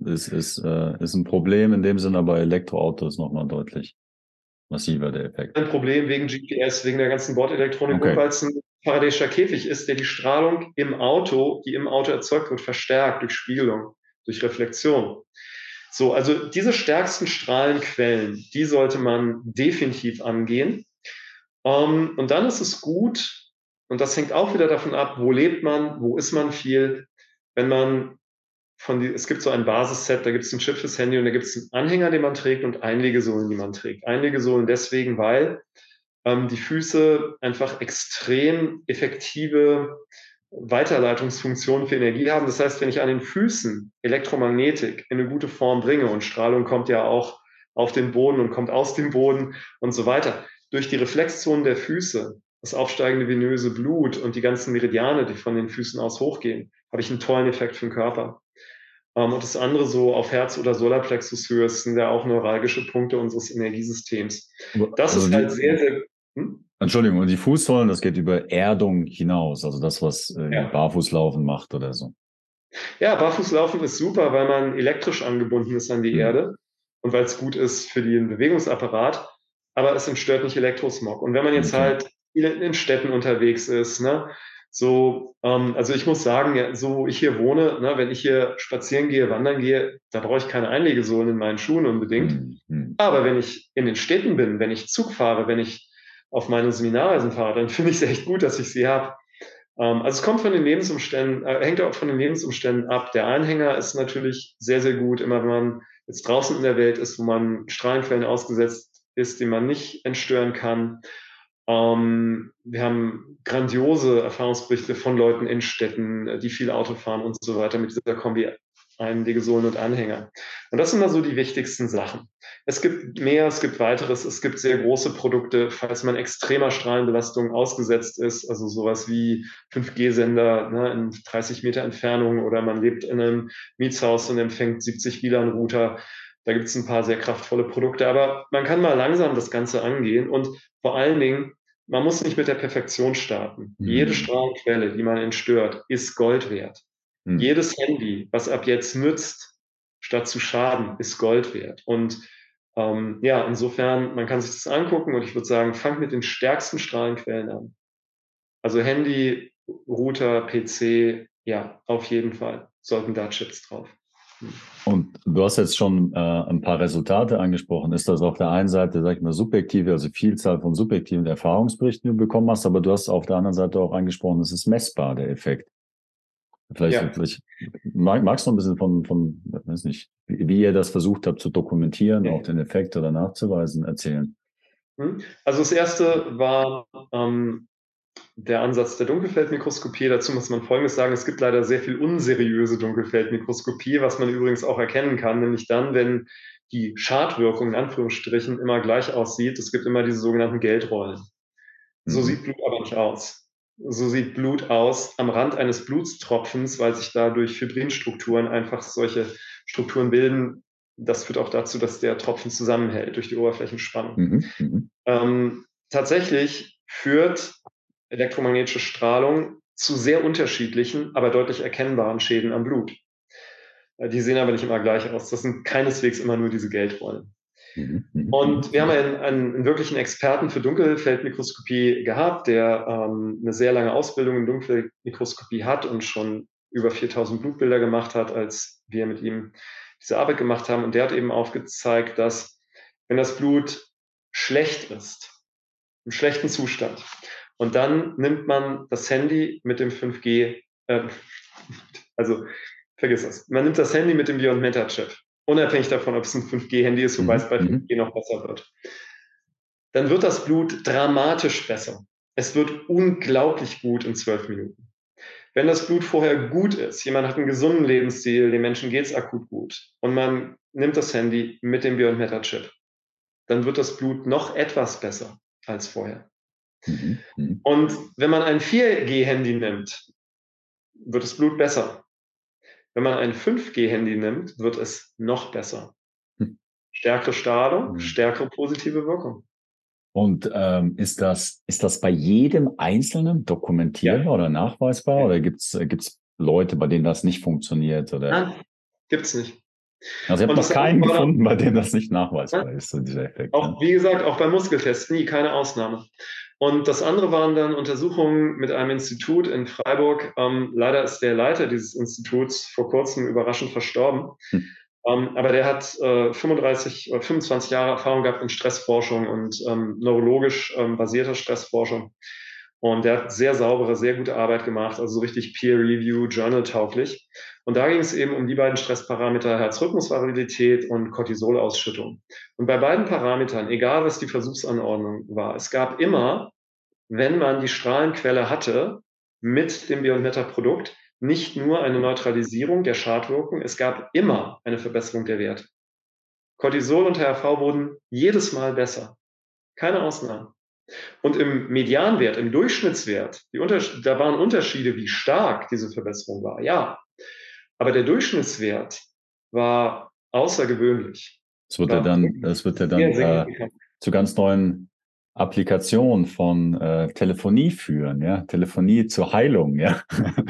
Speaker 1: ist, ist, äh, ist ein Problem in dem Sinne, aber Elektroauto ist nochmal deutlich massiver der Effekt.
Speaker 2: Ein Problem wegen GPS, wegen der ganzen Bordelektronik, okay. weil es ein Faraday'scher Käfig ist, der die Strahlung im Auto, die im Auto erzeugt wird, verstärkt durch Spiegelung, durch Reflexion. So, also diese stärksten Strahlenquellen, die sollte man definitiv angehen. Um, ähm, und dann ist es gut, und das hängt auch wieder davon ab, wo lebt man, wo ist man viel, wenn man von die, es gibt so ein Basisset, da gibt es ein Chip fürs Handy und da gibt es einen Anhänger, den man trägt und Einlegesohlen, die man trägt. Einlegesohlen deswegen, weil ähm, die Füße einfach extrem effektive Weiterleitungsfunktionen für Energie haben. Das heißt, wenn ich an den Füßen Elektromagnetik in eine gute Form bringe und Strahlung kommt ja auch auf den Boden und kommt aus dem Boden und so weiter, durch die Reflexzonen der Füße, das aufsteigende venöse Blut und die ganzen Meridiane, die von den Füßen aus hochgehen, habe ich einen tollen Effekt für den Körper. Ähm, und das andere so auf Herz- oder Solarplexushöhe sind ja auch neuralgische Punkte unseres Energiesystems. Das also ist halt sehr, sehr
Speaker 1: hm? Entschuldigung, und die Fußsohlen, das geht über Erdung hinaus, also das, was äh, ja. Barfußlaufen macht oder so.
Speaker 2: Ja, Barfußlaufen ist super, weil man elektrisch angebunden ist an die mhm. Erde und weil es gut ist für den Bewegungsapparat, aber es entstört nicht Elektrosmog. Und wenn man jetzt okay. halt in Städten unterwegs ist, ne, so, ähm, also ich muss sagen, ja, so wo ich hier wohne, ne, wenn ich hier spazieren gehe, wandern gehe, da brauche ich keine Einlegesohlen in meinen Schuhen unbedingt. Mhm. Aber wenn ich in den Städten bin, wenn ich Zug fahre, wenn ich auf meine Seminarreisen fahre, dann finde ich es echt gut, dass ich sie habe. Ähm, also es kommt von den Lebensumständen, äh, hängt auch von den Lebensumständen ab. Der Anhänger ist natürlich sehr, sehr gut, immer wenn man jetzt draußen in der Welt ist, wo man Strahlenquellen ausgesetzt ist, die man nicht entstören kann. Ähm, wir haben grandiose Erfahrungsberichte von Leuten in Städten, die viel Auto fahren und so weiter mit dieser Kombi einige Sohlen und Anhänger. Und das sind mal so die wichtigsten Sachen. Es gibt mehr, es gibt weiteres, es gibt sehr große Produkte, falls man extremer Strahlenbelastung ausgesetzt ist, also sowas wie 5G-Sender ne, in 30 Meter Entfernung oder man lebt in einem Mietshaus und empfängt 70 WLAN-Router. Da gibt es ein paar sehr kraftvolle Produkte, aber man kann mal langsam das Ganze angehen und vor allen Dingen, man muss nicht mit der Perfektion starten. Mhm. Jede Strahlenquelle, die man entstört, ist Gold wert. Hm. Jedes Handy, was ab jetzt nützt, statt zu schaden, ist Gold wert. Und ähm, ja, insofern, man kann sich das angucken und ich würde sagen, fangt mit den stärksten Strahlenquellen an. Also Handy, Router, PC, ja, auf jeden Fall sollten da Chips drauf.
Speaker 1: Hm. Und du hast jetzt schon äh, ein paar Resultate angesprochen. Ist das auf der einen Seite, sag ich mal, subjektive, also Vielzahl von subjektiven Erfahrungsberichten, die du bekommen hast, aber du hast auf der anderen Seite auch angesprochen, es ist messbar, der Effekt. Vielleicht, ja. vielleicht mag, magst du ein bisschen von, von, weiß nicht, wie, wie ihr das versucht habt zu dokumentieren, ja. auch den Effekt oder nachzuweisen, erzählen.
Speaker 2: Hm? Also das erste war ähm, der Ansatz der Dunkelfeldmikroskopie. Dazu muss man Folgendes sagen, es gibt leider sehr viel unseriöse Dunkelfeldmikroskopie, was man übrigens auch erkennen kann, nämlich dann, wenn die Schadwirkung in Anführungsstrichen immer gleich aussieht. Es gibt immer diese sogenannten Geldrollen. So mhm. sieht Blut aber nicht aus so sieht Blut aus am Rand eines Blutstropfens, weil sich da durch Fibrinstrukturen einfach solche Strukturen bilden. Das führt auch dazu, dass der Tropfen zusammenhält durch die Oberflächenspannung. Mhm, mhm. ähm, tatsächlich führt elektromagnetische Strahlung zu sehr unterschiedlichen, aber deutlich erkennbaren Schäden am Blut. Äh, die sehen aber nicht immer gleich aus. Das sind keineswegs immer nur diese Geldrollen. Mhm, mhm, und mhm. wir haben einen, einen, wirklichen Experten für Dunkelfeldmikroskopie gehabt, der ähm, eine sehr lange Ausbildung in Dunkelfeldmikroskopie hat und schon über 4000 Blutbilder gemacht hat, als wir mit ihm diese Arbeit gemacht haben. Und der hat eben aufgezeigt, dass wenn das Blut schlecht ist, im schlechten Zustand, und dann nimmt man das Handy mit dem 5G, äh, <laughs> also vergiss das, man nimmt das Handy mit dem Beyond Meta Chip unabhängig davon, ob es ein 5G-Handy ist, wobei es bei 5G mhm. noch besser wird, dann wird das Blut dramatisch besser. Es wird unglaublich gut in zwölf Minuten. Wenn das Blut vorher gut ist, jemand hat einen gesunden Lebensstil, dem Menschen geht es akut gut und man nimmt das Handy mit dem Beyond Meta Chip, dann wird das Blut noch etwas besser als vorher. Mhm. mhm. Und wenn man ein 4G-Handy nimmt, wird das Blut besser. Wenn man ein 5G-Handy nimmt, wird es noch besser. Hm. Stärkere Strahlung, hm. stärkere positive Wirkung.
Speaker 1: Und ähm, ist, das, ist das bei jedem Einzelnen dokumentierbar ja. oder nachweisbar? Ja. Oder gibt es Leute, bei denen das nicht funktioniert? Oder?
Speaker 2: Nein, gibt es nicht.
Speaker 1: Also ich habe noch keinen gefunden, bei dem das nicht nachweisbar ja. ist, so
Speaker 2: dieser Effekt. Auch, ne? Wie gesagt, auch bei Muskeltests nie, keine Ausnahme. Und das andere waren dann Untersuchungen mit einem Institut in Freiburg. Ähm, leider ist der Leiter dieses Instituts vor kurzem überraschend verstorben. Hm. Ähm, aber der hat äh, 35 oder 25 Jahre Erfahrung gehabt in Stressforschung und ähm, neurologisch ähm, basierter Stressforschung. Und der hat sehr saubere, sehr gute Arbeit gemacht, also so richtig Peer-Review, Journal-tauglich. Und da ging es eben um die beiden Stressparameter Herzrhythmusvariabilität und Cortisolausschüttung. Und bei beiden Parametern, egal was die Versuchsanordnung war, es gab immer, wenn man die Strahlenquelle hatte mit dem Bionetta-Produkt, nicht nur eine Neutralisierung der Schadwirkung, es gab immer eine Verbesserung der Werte. Cortisol und HRV wurden jedes Mal besser. Keine Ausnahmen. Und im Medianwert, im Durchschnittswert, da waren Unterschiede, wie stark diese Verbesserung war, ja. Aber der Durchschnittswert war außergewöhnlich.
Speaker 1: Das wird ja dann, das wird ja dann äh, zu ganz neuen Applikationen von äh, Telefonie führen, ja, Telefonie zur Heilung, ja. <laughs>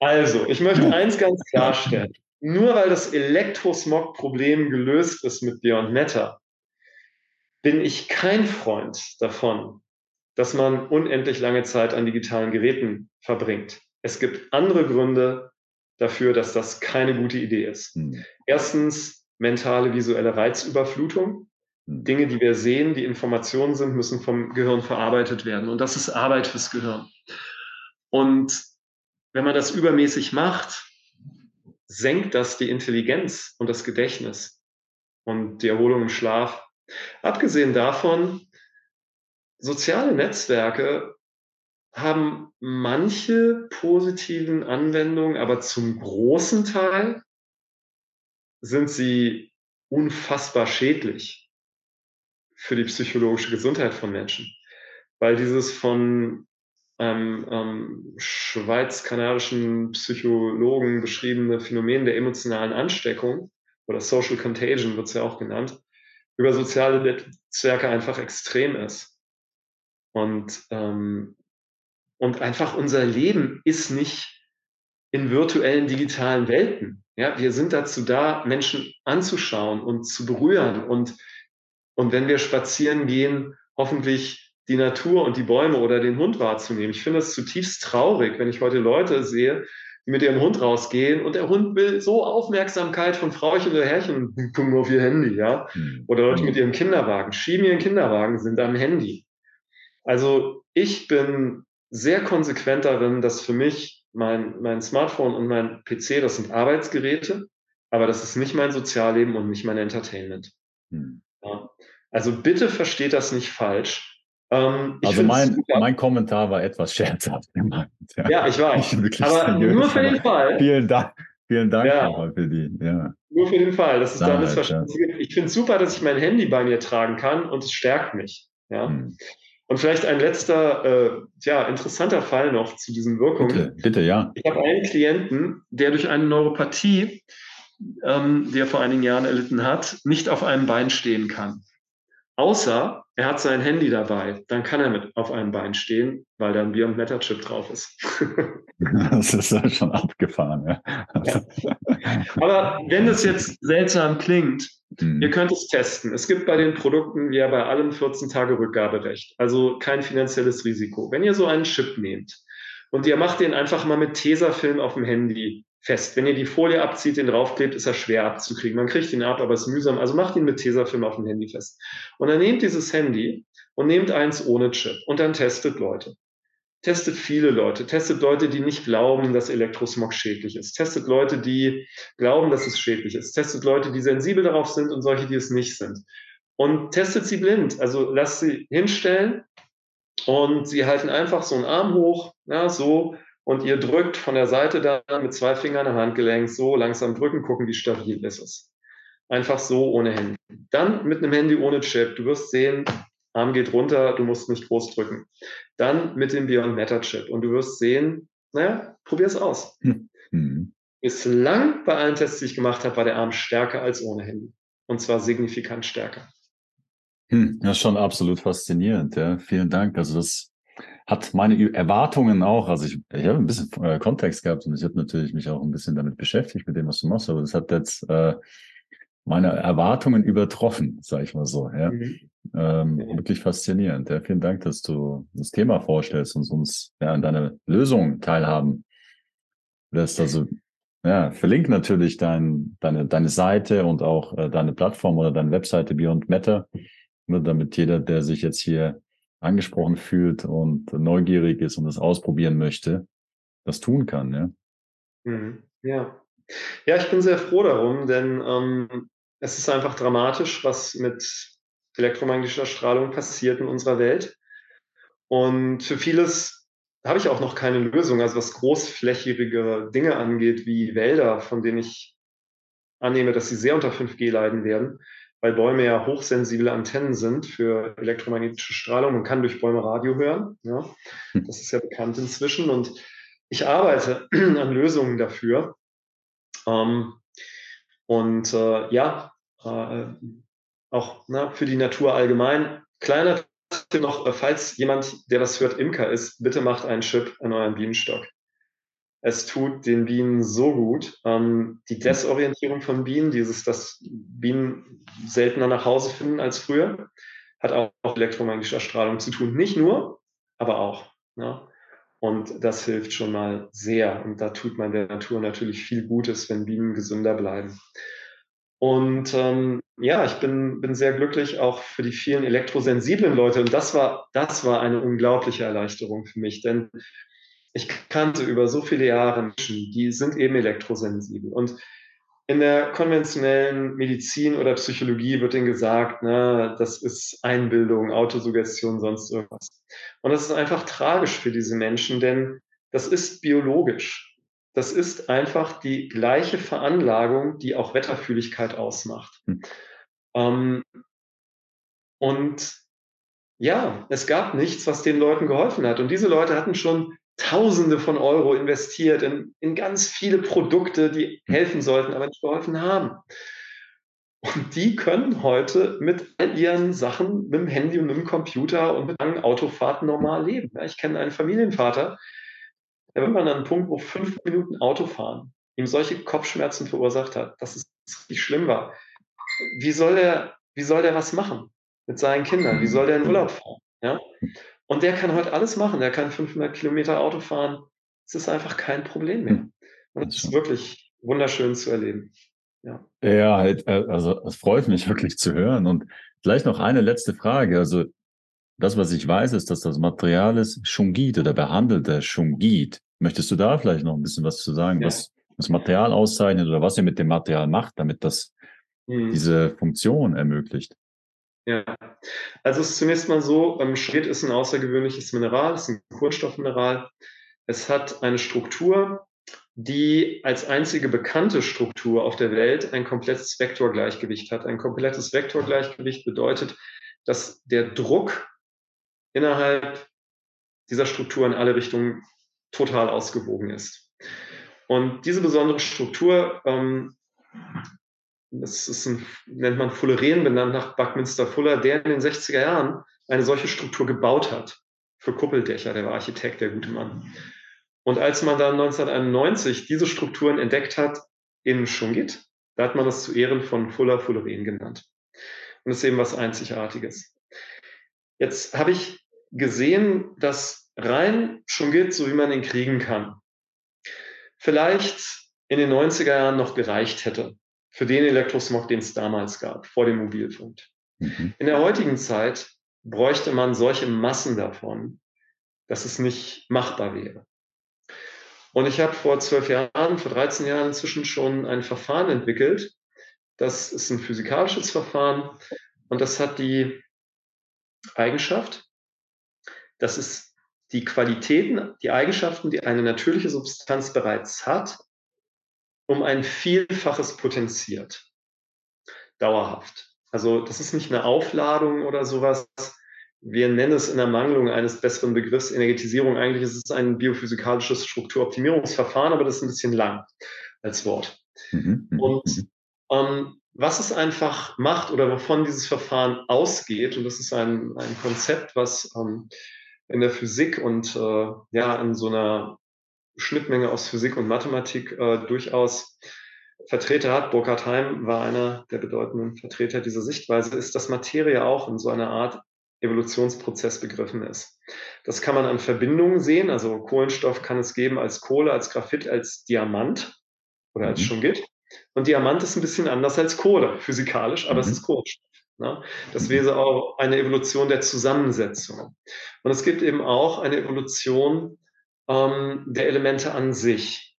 Speaker 2: Also, ich möchte <laughs> eins ganz klarstellen. Nur weil das Elektrosmog-Problem gelöst ist mit Beyond Meta, bin ich kein Freund davon, dass man unendlich lange Zeit an digitalen Geräten verbringt. Es gibt andere Gründe dafür, dass das keine gute Idee ist. Hm. Erstens mentale visuelle Reizüberflutung. Hm. Dinge, die wir sehen, die Informationen sind, müssen vom Gehirn verarbeitet werden. Und das ist Arbeit fürs Gehirn. Und wenn man das übermäßig macht, senkt das die Intelligenz und das Gedächtnis und die Erholung im Schlaf Abgesehen davon soziale Netzwerke haben manche positiven Anwendungen, aber zum großen Teil sind sie unfassbar schädlich für die psychologische Gesundheit von Menschen. Weil dieses von einem ähm, schweiz-kanadischen Psychologen beschriebene Phänomen der emotionalen Ansteckung oder Social Contagion wird es ja auch genannt, über soziale Netzwerke einfach extrem ist. Und, ähm, und einfach unser Leben ist nicht in virtuellen digitalen Welten. Ja, wir sind dazu da, Menschen anzuschauen und zu berühren und, und wenn wir spazieren gehen, hoffentlich die Natur und die Bäume oder den Hund wahrzunehmen. Ich finde es zutiefst traurig, wenn ich heute Leute sehe, die mit ihrem Hund rausgehen und der Hund will so Aufmerksamkeit von Frauchen oder Herrchen, gucken nur auf ihr Handy, ja. Hm. Oder Leute mit ihrem Kinderwagen, schieben ihren Kinderwagen, sind am Handy. Also ich bin sehr konsequent darin, dass für mich mein, mein Smartphone und mein PC, das sind Arbeitsgeräte, aber das ist nicht mein Sozialleben und nicht mein Entertainment. Hm. Ja. Also bitte versteht das nicht falsch.
Speaker 1: Ähm, also mein, mein Kommentar war etwas scherzhaft gemeint.
Speaker 2: Ja, ja ich weiß. Aber seriös, nur für den Fall.
Speaker 1: Vielen Dank. Vielen Dank ja. für die. Ja.
Speaker 2: Nur für den Fall, dass es da Missverständnisse gibt. Ich finde es super, dass ich mein Handy bei mir tragen kann und es stärkt mich. Ja. Hm. Und vielleicht ein letzter, äh, ja, interessanter Fall noch zu diesen Wirkungen.
Speaker 1: Bitte, bitte ja.
Speaker 2: Ich habe einen Klienten, der durch eine Neuropathie, ähm, die er vor einigen Jahren erlitten hat, nicht auf einem Bein stehen kann. Außer er hat sein Handy dabei, dann kann er mit auf einem Bein stehen, weil da ein Beyond Meta Chip drauf ist. <laughs>
Speaker 1: das ist ja schon abgefahren. Ja.
Speaker 2: ja. Aber wenn es jetzt seltsam klingt, hm. ihr könnt es testen. Es gibt bei den Produkten wie ja bei allem 14 Tage Rückgaberecht, also kein finanzielles Risiko. Wenn ihr so einen Chip nehmt und ihr macht den einfach mal mit Tesafilm auf dem Handy fest. Wenn ihr die Folie abzieht, den draufklebt, ist er schwer abzukriegen. Man kriegt ihn ab, aber es ist mühsam. Also macht ihn mit Tesafilm auf dem Handy fest. Und dann nehmt dieses Handy und nehmt eins ohne Chip und dann testet Leute. Testet viele Leute. Testet Leute, die nicht glauben, dass Elektrosmog schädlich ist. Testet Leute, die glauben, dass es schädlich ist. Testet Leute, die sensibel darauf sind und solche, die es nicht sind. Und testet sie blind. Also lasst sie hinstellen und sie halten einfach so einen Arm hoch, ja, so, und ihr drückt von der Seite dann mit zwei Fingern am Handgelenk so langsam drücken, gucken, wie stabil ist es. Einfach so ohne Handy. Dann mit einem Handy ohne Chip. Du wirst sehen, Arm geht runter, du musst nicht groß drücken. Dann mit dem Beyond Meta Chip und du wirst sehen, naja, probier es aus. Mhm. Bislang bei allen Tests, die ich gemacht habe, war der Arm stärker als ohne Handy. Und zwar signifikant stärker.
Speaker 1: Hm, das ist schon absolut faszinierend. Ja. Vielen Dank. Also das hat meine Erwartungen auch, also ich, ich habe ein bisschen äh, Kontext gehabt und ich habe natürlich mich auch ein bisschen damit beschäftigt, mit dem, was du machst, aber das hat jetzt äh, meine Erwartungen übertroffen, sage ich mal so. Ja. Mhm. Ähm, ja. Wirklich faszinierend. Ja, vielen Dank, dass du das Thema vorstellst und uns ja, an deine Lösung teilhaben lässt. Also ja, verlink natürlich dein, deine, deine Seite und auch äh, deine Plattform oder deine Webseite Beyond Matter, nur damit jeder, der sich jetzt hier angesprochen fühlt und neugierig ist und das ausprobieren möchte, das tun kann. Ja,
Speaker 2: mhm. ja. ja ich bin sehr froh darum, denn ähm, es ist einfach dramatisch, was mit elektromagnetischer Strahlung passiert in unserer Welt. Und für vieles habe ich auch noch keine Lösung, also was großflächige Dinge angeht, wie Wälder, von denen ich annehme, dass sie sehr unter 5G leiden werden weil Bäume ja hochsensible Antennen sind für elektromagnetische Strahlung. Man kann durch Bäume Radio hören. Ja? Hm. Das ist ja bekannt inzwischen. Und ich arbeite <clears throat> an Lösungen dafür. Ähm, und äh, ja, äh, auch na, für die Natur allgemein. Kleiner Tipp noch, äh, falls jemand, der das hört, Imker ist, bitte macht einen Chip an euren Bienenstock. Es tut den Bienen so gut. Ähm, die Desorientierung von Bienen, dieses, dass Bienen seltener nach Hause finden als früher, hat auch mit elektromagnetischer Strahlung zu tun. Nicht nur, aber auch. Ja. Und das hilft schon mal sehr. Und da tut man der Natur natürlich viel Gutes, wenn Bienen gesünder bleiben. Und ähm, ja, ich bin, bin sehr glücklich auch für die vielen elektrosensiblen Leute. Und das war, das war eine unglaubliche Erleichterung für mich, denn ich kannte über so viele Jahre Menschen, die sind eben elektrosensibel. Und in der konventionellen Medizin oder Psychologie wird ihnen gesagt, ne, das ist Einbildung, Autosuggestion, sonst irgendwas. Und das ist einfach tragisch für diese Menschen, denn das ist biologisch. Das ist einfach die gleiche Veranlagung, die auch Wetterfühligkeit ausmacht. Hm. Ähm, und ja, es gab nichts, was den Leuten geholfen hat. Und diese Leute hatten schon Tausende von Euro investiert in, in ganz viele Produkte, die hm. helfen sollten, aber nicht geholfen haben. Und die können heute mit all ihren Sachen, mit dem Handy und mit dem Computer und mit langen Autofahrten normal leben. Ich kenne einen Familienvater, der war an einem Punkt, wo fünf Minuten Autofahren ihm solche Kopfschmerzen verursacht hat, dass es richtig schlimm war. Wie soll der, wie soll der was machen mit seinen Kindern? Wie soll der in Urlaub fahren? Ja? Und der kann heute alles machen. Der kann 500 Kilometer Auto fahren. Es ist einfach kein Problem mehr. Und es ist wirklich wunderschön zu erleben.
Speaker 1: Ja, ja halt, äh, also es freut mich <laughs> wirklich zu hören. Und vielleicht noch eine letzte Frage. Also das, was ich weiß, ist, dass das Material ist Shungit oder behandelter Shungit. Möchtest du da vielleicht noch ein bisschen was zu sagen, ja. was das Material auszeichnet oder was ihr mit dem Material macht, damit das hm. diese Funktion ermöglicht?
Speaker 2: Ja, also es ist zunächst mal so, ähm, Schwert ist ein außergewöhnliches Mineral, es ist ein Kohlenstoffmineral. Es hat eine Struktur, die als einzige bekannte Struktur auf der Welt ein komplettes Vektorgleichgewicht hat. Ein komplettes Vektorgleichgewicht bedeutet, dass der Druck innerhalb dieser Struktur in alle Richtungen total ausgewogen ist. Und diese besondere Struktur ähm, das ist ein, nennt man Fulleren, benannt nach Buckminster Fuller, der in den 60er Jahren eine solche Struktur gebaut hat für Kuppeldächer. Der war Architekt, der gute Mann. Und als man dann 1991 diese Strukturen entdeckt hat in Schungit, da hat man das zu Ehren von Fuller Fulleren genannt. Und das ist eben was Einzigartiges. Jetzt habe ich gesehen, dass rein Schungit, so wie man ihn kriegen kann, vielleicht in den 90er Jahren noch gereicht hätte für den Elektrosmog, den es damals gab, vor dem Mobilfunk. Mhm. In der heutigen Zeit bräuchte man solche Massen davon, dass es nicht machbar wäre. Und ich habe vor zwölf Jahren, vor 13 Jahren inzwischen schon ein Verfahren entwickelt. Das ist ein physikalisches Verfahren und das hat die Eigenschaft, dass es die Qualitäten, die Eigenschaften, die eine natürliche Substanz bereits hat, um ein Vielfaches potenziert. Dauerhaft. Also das ist nicht eine Aufladung oder sowas. Wir nennen es in der Mangelung eines besseren Begriffs Energetisierung. Eigentlich ist es ein biophysikalisches Strukturoptimierungsverfahren, aber das ist ein bisschen lang als Wort. Mhm, mhm Und mhm. ähm, was es einfach macht oder wovon dieses Verfahren ausgeht, und das ist ein, ein Konzept, was ähm, in der Physik und äh, ja in so einer Schnittmenge aus Physik und Mathematik äh, durchaus Vertreter hat. Burkhard Heim war einer der bedeutenden Vertreter dieser Sichtweise, ist, dass Materie auch in so einer Art Evolutionsprozess begriffen ist. Das kann man an Verbindungen sehen. Also Kohlenstoff kann es geben als Kohle, als Graphit, als Diamant oder als mhm. Schungit. Und Diamant ist ein bisschen anders als Kohle, physikalisch, aber mhm. es ist Kohlenstoff. Ne? Das wäre auch eine Evolution der Zusammensetzung. Und es gibt eben auch eine Evolution ähm, der Elemente an sich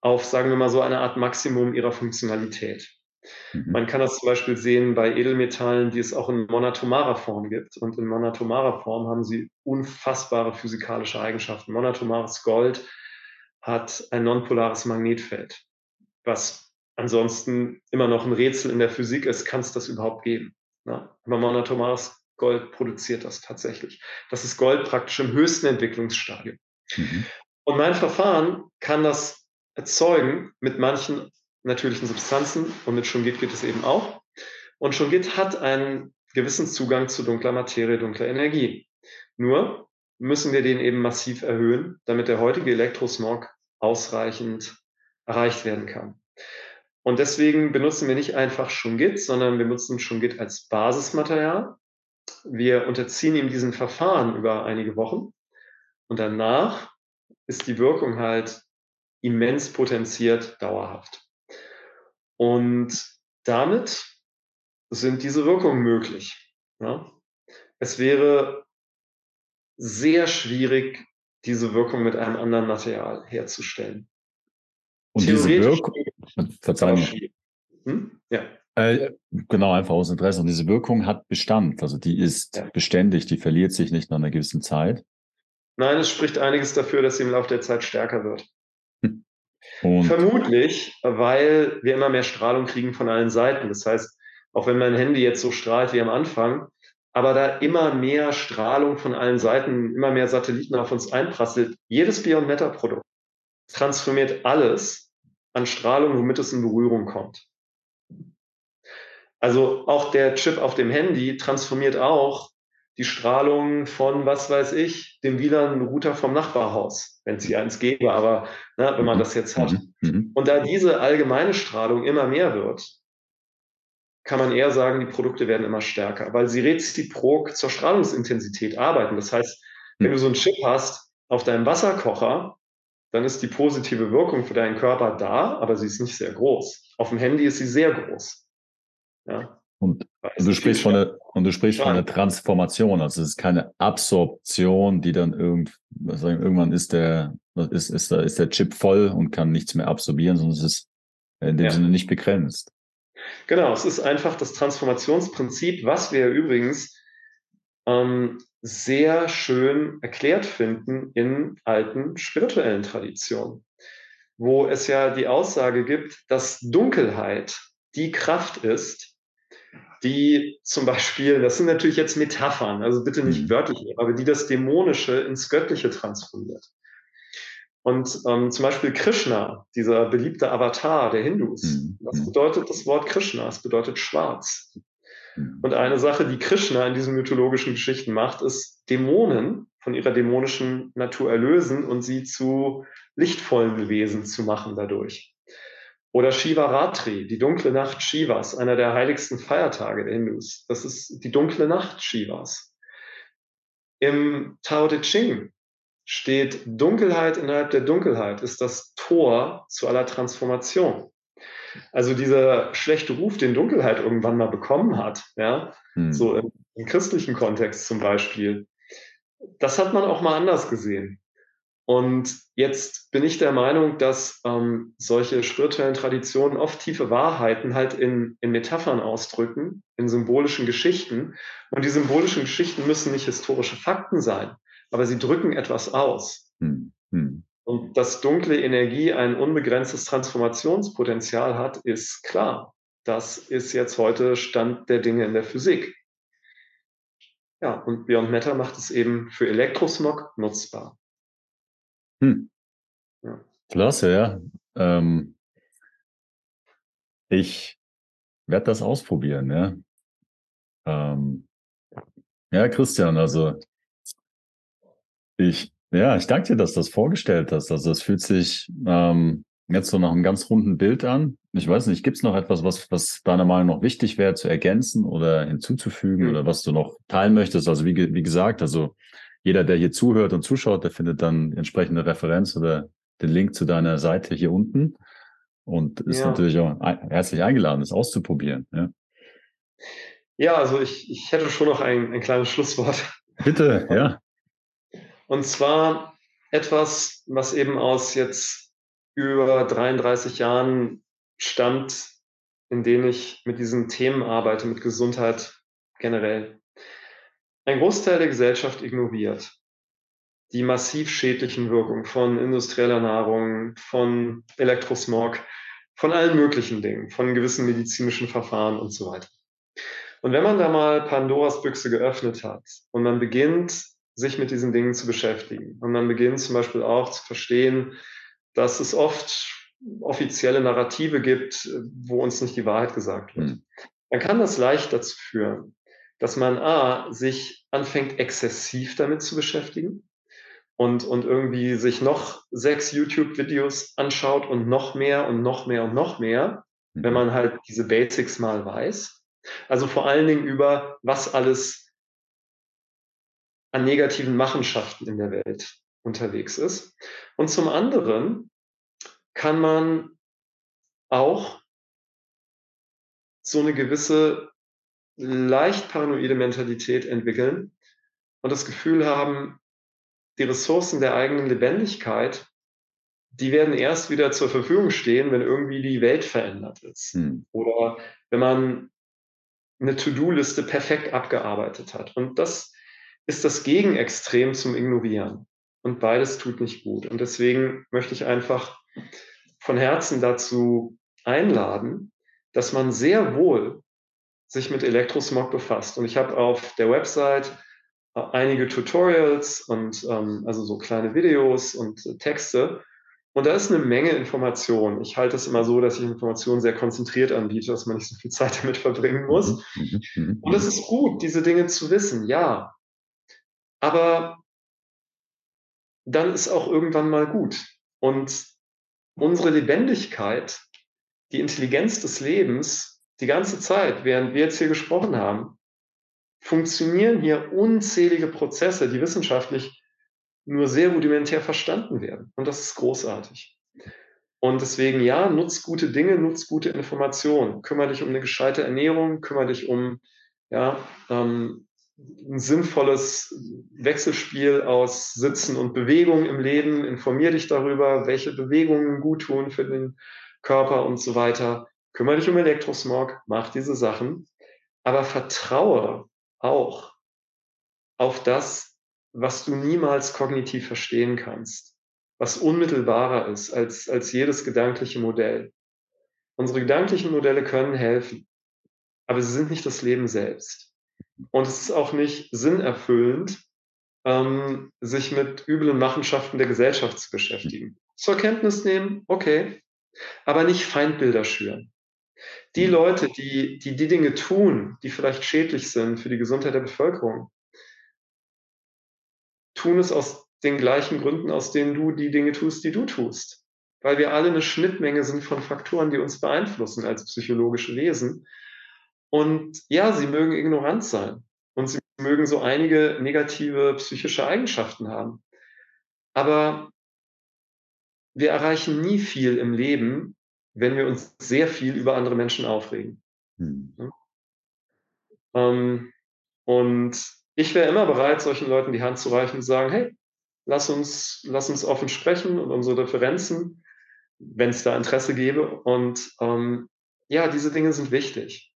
Speaker 2: auf, sagen wir mal so, eine Art Maximum ihrer Funktionalität. Mhm. Man kann das zum Beispiel sehen bei Edelmetallen, die es auch in monatomarer Form gibt. Und in monatomarer Form haben sie unfassbare physikalische Eigenschaften. Monatomares Gold hat ein nonpolares Magnetfeld, was ansonsten immer noch ein Rätsel in der Physik ist, kann es das überhaupt geben? Ne? Aber monatomares Gold produziert das tatsächlich. Das ist Gold praktisch im höchsten Entwicklungsstadium. Mhm. Und mein Verfahren kann das erzeugen mit manchen natürlichen Substanzen und mit Schungit geht es eben auch. Und Schungit hat einen gewissen Zugang zu dunkler Materie, dunkler Energie. Nur müssen wir den eben massiv erhöhen, damit der heutige Elektrosmog ausreichend erreicht werden kann. Und deswegen benutzen wir nicht einfach Schungit, sondern wir nutzen Schungit als Basismaterial wir unterziehen ihm diesen Verfahren über einige Wochen und danach ist die Wirkung halt immens potenziert dauerhaft. Und damit sind diese Wirkungen möglich. Ja? Es wäre sehr schwierig, diese Wirkung mit einem anderen Material herzustellen.
Speaker 1: Und diese, Wirk Verzeihung. Hm? Ja. Äh, genau, einfach aus Interesse. Und diese Wirkung hat Bestand. Also die ist ja. beständig, die verliert sich nicht nach einer gewissen Zeit.
Speaker 2: Nein, es spricht einiges dafür, dass sie im Laufe der Zeit stärker wird. Und Vermutlich, weil wir immer mehr Strahlung kriegen von allen Seiten. Das heißt, auch wenn mein Handy jetzt so strahlt wie am Anfang, aber da immer mehr Strahlung von allen Seiten, immer mehr Satelliten auf uns einprasselt, jedes Beyond Meta Produkt transformiert alles an Strahlung, womit es in Berührung kommt. Also auch der Chip auf dem Handy transformiert auch die Strahlung von, was weiß ich, dem WLAN-Router vom Nachbarhaus, wenn es hier eins gäbe, aber ne, wenn man das jetzt hat. Mhm. Mhm. Und da diese allgemeine Strahlung immer mehr wird, kann man eher sagen, die Produkte werden immer stärker, weil sie reziprok zur Strahlungsintensität arbeiten. Das heißt, wenn du so einen Chip hast auf deinem Wasserkocher, dann ist die positive Wirkung für deinen Körper da, aber sie ist nicht sehr groß. Auf dem Handy ist sie sehr groß.
Speaker 1: Ja. Und du sprichst von der, und du sprichst von der Transformation. Also es ist keine Absorption, die dann irgend, sagen, irgendwann ist der, ist, ist, der, ist der Chip voll und kann nichts mehr absorbieren, sondern es ist in dem ja. Sinne nicht begrenzt.
Speaker 2: Genau, es ist einfach das Transformationsprinzip, was wir übrigens ähm, sehr schön erklärt finden in alten spirituellen Traditionen, wo es ja die Aussage gibt, dass Dunkelheit die Kraft ist, die zum Beispiel, das sind natürlich jetzt Metaphern, also bitte nicht mhm. wörtlich, aber die das Dämonische ins Göttliche transformiert. Und ähm, zum Beispiel Krishna, dieser beliebte Avatar der Hindus, mhm. was mhm. bedeutet das Wort Krishna? Es bedeutet schwarz. Mhm. Und eine Sache, die Krishna in diesen mythologischen Geschichten macht, ist Dämonen von ihrer dämonischen Natur erlösen und sie zu lichtvollen Wesen zu machen dadurch. Oder Shivaratri, die dunkle Nacht Shivas, einer der heiligsten Feiertage der Hindus. Das ist die dunkle Nacht Shivas. Im Tao Te Ching steht Dunkelheit innerhalb der Dunkelheit ist das Tor zu aller Transformation. Also dieser schlechte Ruf, den Dunkelheit irgendwann mal bekommen hat, ja, hm. so im, im christlichen Kontext zum Beispiel, das hat man auch mal anders gesehen. Und jetzt bin ich der Meinung, dass ähm, solche spirituellen Traditionen oft tiefe Wahrheiten halt in, in Metaphern ausdrücken, in symbolischen Geschichten. Und die symbolischen Geschichten müssen nicht historische Fakten sein, aber sie drücken etwas aus. Hm. Hm. Und dass dunkle Energie ein unbegrenztes Transformationspotenzial hat, ist klar. Das ist jetzt heute Stand der Dinge in der Physik. Ja, und Beyond Matter macht es eben für Elektrosmog nutzbar.
Speaker 1: Hm. Ja. Klasse, ja. Ähm, ich werde das ausprobieren, ja. Ähm, ja, Christian, also ich, ja, ich danke dir, dass du das vorgestellt hast. Also es fühlt sich ähm, jetzt so nach einem ganz runden Bild an. Ich weiß nicht, gibt es noch etwas, was, was deiner Meinung nach wichtig wäre zu ergänzen oder hinzuzufügen mhm. oder was du noch teilen möchtest? Also wie, wie gesagt, also jeder, der hier zuhört und zuschaut, der findet dann entsprechende Referenz oder den Link zu deiner Seite hier unten und ist ja. natürlich auch herzlich eingeladen, es auszuprobieren. Ja,
Speaker 2: ja also ich, ich hätte schon noch ein, ein kleines Schlusswort.
Speaker 1: Bitte, <laughs> ja.
Speaker 2: Und zwar etwas, was eben aus jetzt über 33 Jahren stammt, in denen ich mit diesen Themen arbeite, mit Gesundheit generell ein Großteil der Gesellschaft ignoriert die massiv schädlichen Wirkungen von industrieller Nahrung, von Elektrosmog, von allen möglichen Dingen, von gewissen medizinischen Verfahren und so weiter. Und wenn man da mal Pandoras Büchse geöffnet hat und man beginnt, sich mit diesen Dingen zu beschäftigen und man beginnt zum Beispiel auch zu verstehen, dass es oft offizielle Narrative gibt, wo uns nicht die Wahrheit gesagt wird, hm. dann kann das leicht dazu führen, dass man A, sich anfängt, exzessiv damit zu beschäftigen und, und irgendwie sich noch sechs YouTube-Videos anschaut und noch mehr und noch mehr und noch mehr, mhm. wenn man halt diese Basics mal weiß. Also vor allen Dingen über, was alles an negativen Machenschaften in der Welt unterwegs ist. Und zum anderen kann man auch so eine gewisse leicht paranoide Mentalität entwickeln und das Gefühl haben, die Ressourcen der eigenen Lebendigkeit die werden erst wieder zur Verfügung stehen, wenn irgendwie die Welt verändert ist. Hm. Oder wenn man eine To-Do-Liste perfekt abgearbeitet hat. Und das ist das Gegenextrem zum Ignorieren. Und beides tut nicht gut. Und deswegen möchte ich einfach von Herzen dazu einladen, dass man sehr wohl sich mit Elektrosmog befasst. Und ich habe auf der Website äh, einige Tutorials und ähm, also so kleine Videos und äh, Texte. Und da ist eine Menge Information. Ich halte es immer so, dass ich Informationen sehr konzentriert anbiete, dass man nicht so viel Zeit <laughs> damit verbringen muss. Mhm, mhm, und es ist gut, diese Dinge zu wissen, ja. Aber dann ist auch irgendwann mal gut. Und unsere Lebendigkeit, die Intelligenz des Lebens, die ganze Zeit, während wir jetzt hier gesprochen haben, funktionieren hier unzählige Prozesse, die wissenschaftlich nur sehr rudimentär verstanden werden. Und das ist großartig. Und deswegen, ja, nutz gute Dinge, nutz gute Informationen. Kümmere dich um eine gescheite Ernährung, kümmere dich um ja, ähm, ein sinnvolles Wechselspiel aus Sitzen und Bewegung im Leben. Informier dich darüber, welche Bewegungen gut tun für den Körper und so weiter. Kümmere dich um Elektrosmog, mach diese Sachen, aber vertraue auch auf das, was du niemals kognitiv verstehen kannst, was unmittelbarer ist als, als jedes gedankliche Modell. Unsere gedanklichen Modelle können helfen, aber sie sind nicht das Leben selbst. Und es ist auch nicht sinnerfüllend, ähm, sich mit üblen Machenschaften der Gesellschaft zu beschäftigen. Zur Kenntnis nehmen, okay, aber nicht Feindbilder schüren. Die Leute, die, die die Dinge tun, die vielleicht schädlich sind für die Gesundheit der Bevölkerung, tun es aus den gleichen Gründen, aus denen du die Dinge tust, die du tust. Weil wir alle eine Schnittmenge sind von Faktoren, die uns beeinflussen als psychologische Wesen. Und ja, sie mögen ignorant sein und sie mögen so einige negative psychische Eigenschaften haben. Aber wir erreichen nie viel im Leben, wenn wir uns sehr viel über andere Menschen aufregen. Hm. Ähm, und ich wäre immer bereit, solchen Leuten die Hand zu reichen und zu sagen, hey, lass uns, lass uns offen sprechen und unsere Differenzen, wenn es da Interesse gäbe. Und ähm, ja, diese Dinge sind wichtig.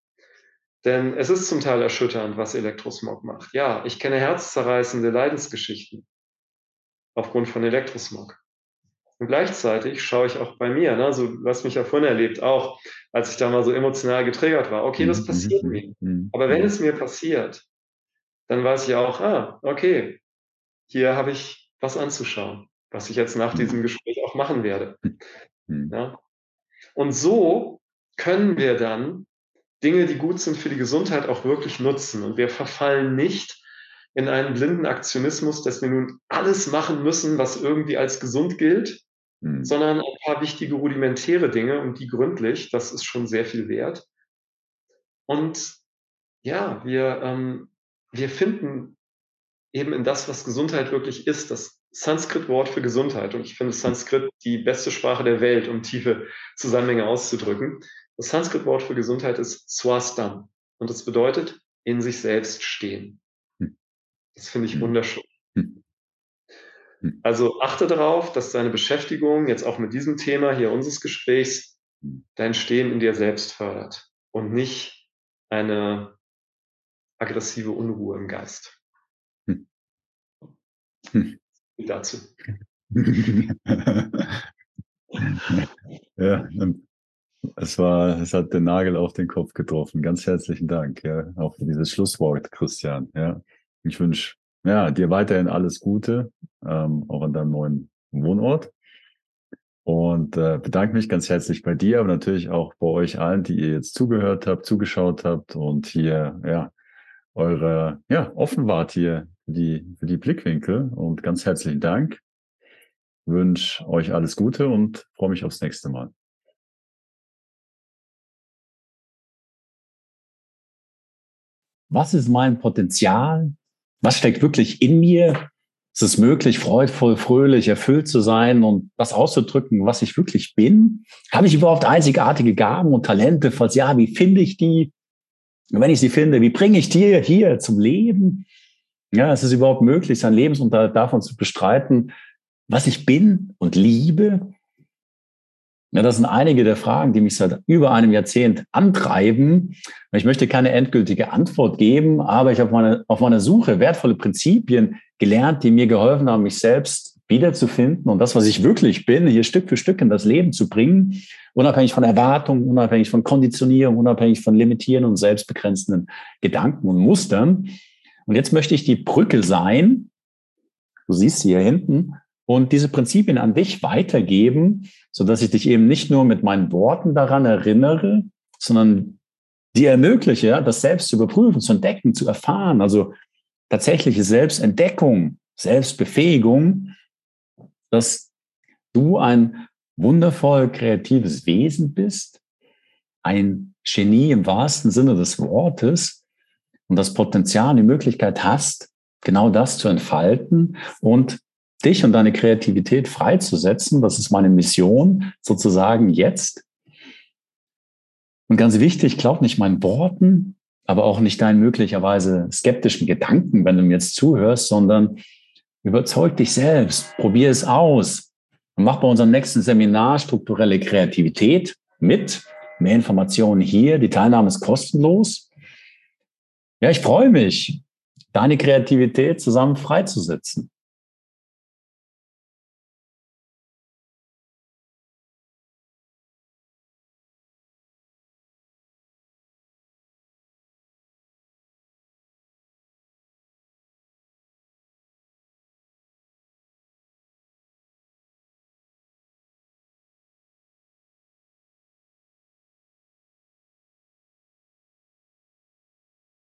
Speaker 2: Denn es ist zum Teil erschütternd, was Elektrosmog macht. Ja, ich kenne herzzerreißende Leidensgeschichten aufgrund von Elektrosmog. Und gleichzeitig schaue ich auch bei mir, ne, so was mich ja vorhin erlebt, auch als ich da mal so emotional getriggert war. Okay, das mhm, passiert mhm, mir. Mhm, Aber wenn es mir passiert, dann weiß ich auch, ah, okay, hier habe ich was anzuschauen, was ich jetzt nach diesem Gespräch auch machen werde. <laughs> Ja? Und so können wir dann Dinge, die gut sind für die Gesundheit, auch wirklich nutzen. Und wir verfallen nicht in einen blinden Aktionismus, dass wir nun alles machen müssen, was irgendwie als gesund gilt, mhm. sondern ein paar wichtige rudimentäre Dinge und die gründlich, das ist schon sehr viel wert. Und ja, wir, ähm, wir finden eben in das, was Gesundheit wirklich ist, das Sanskrit-Wort für Gesundheit. Und ich finde Sanskrit die beste Sprache der Welt, um tiefe Zusammenhänge auszudrücken. Das Sanskrit-Wort für Gesundheit ist Swastam und das bedeutet in sich selbst stehen. Hm. Das finde ich hm. wunderschön. Hm. Also achte darauf, dass deine Beschäftigung jetzt auch mit diesem Thema hier unseres Gesprächs dein Stehen in dir selbst fördert und nicht eine aggressive Unruhe im Geist. Hm. Hm. Dazu. <laughs>
Speaker 1: ja, es war, es hat den Nagel auf den Kopf getroffen. Ganz herzlichen Dank, ja, auch für dieses Schlusswort, Christian. Ja, ich wünsche ja, dir weiterhin alles Gute, ähm, auch an deinem neuen Wohnort. Und äh, bedanke mich ganz herzlich bei dir, aber natürlich auch bei euch allen, die ihr jetzt zugehört habt, zugeschaut habt und hier ja eure ja offen wart hier für die für die Blickwinkel und ganz herzlichen Dank. Wünsche euch alles Gute und freue mich aufs nächste Mal. Was ist mein Potenzial? Was steckt wirklich in mir? Ist es möglich, freudvoll, fröhlich, erfüllt zu sein und das auszudrücken, was ich wirklich bin? Habe ich überhaupt einzigartige Gaben und Talente? Falls ja, wie finde ich die? Und wenn ich sie finde, wie bringe ich die hier zum Leben? Ja, ist es überhaupt möglich, sein Lebensunterhalt davon zu bestreiten, was ich bin und liebe?
Speaker 3: Ja, das sind einige der Fragen, die mich seit über einem Jahrzehnt antreiben. Ich möchte keine endgültige Antwort geben, aber ich habe meine, auf meiner Suche wertvolle Prinzipien gelernt, die mir geholfen haben, mich selbst wiederzufinden und das, was ich wirklich bin, hier Stück für Stück in das Leben zu bringen, unabhängig von Erwartungen, unabhängig von Konditionierung, unabhängig von limitierenden und selbstbegrenzenden Gedanken und Mustern. Und jetzt möchte ich die Brücke sein, du siehst sie hier hinten, und diese Prinzipien an dich weitergeben, so dass ich dich eben nicht nur mit meinen Worten daran erinnere, sondern dir ermögliche, das selbst zu überprüfen, zu entdecken, zu erfahren. Also tatsächliche Selbstentdeckung, Selbstbefähigung, dass du ein wundervoll kreatives Wesen bist, ein Genie im wahrsten Sinne des Wortes und das Potenzial, die Möglichkeit hast, genau das zu entfalten und dich und deine Kreativität freizusetzen. Das ist meine Mission sozusagen jetzt. Und ganz wichtig, glaub nicht meinen Worten, aber auch nicht deinen möglicherweise skeptischen Gedanken, wenn du mir jetzt zuhörst, sondern überzeug dich selbst, probier es aus und mach bei unserem nächsten Seminar strukturelle Kreativität mit. Mehr Informationen hier. Die Teilnahme ist kostenlos. Ja, ich freue mich, deine Kreativität zusammen freizusetzen.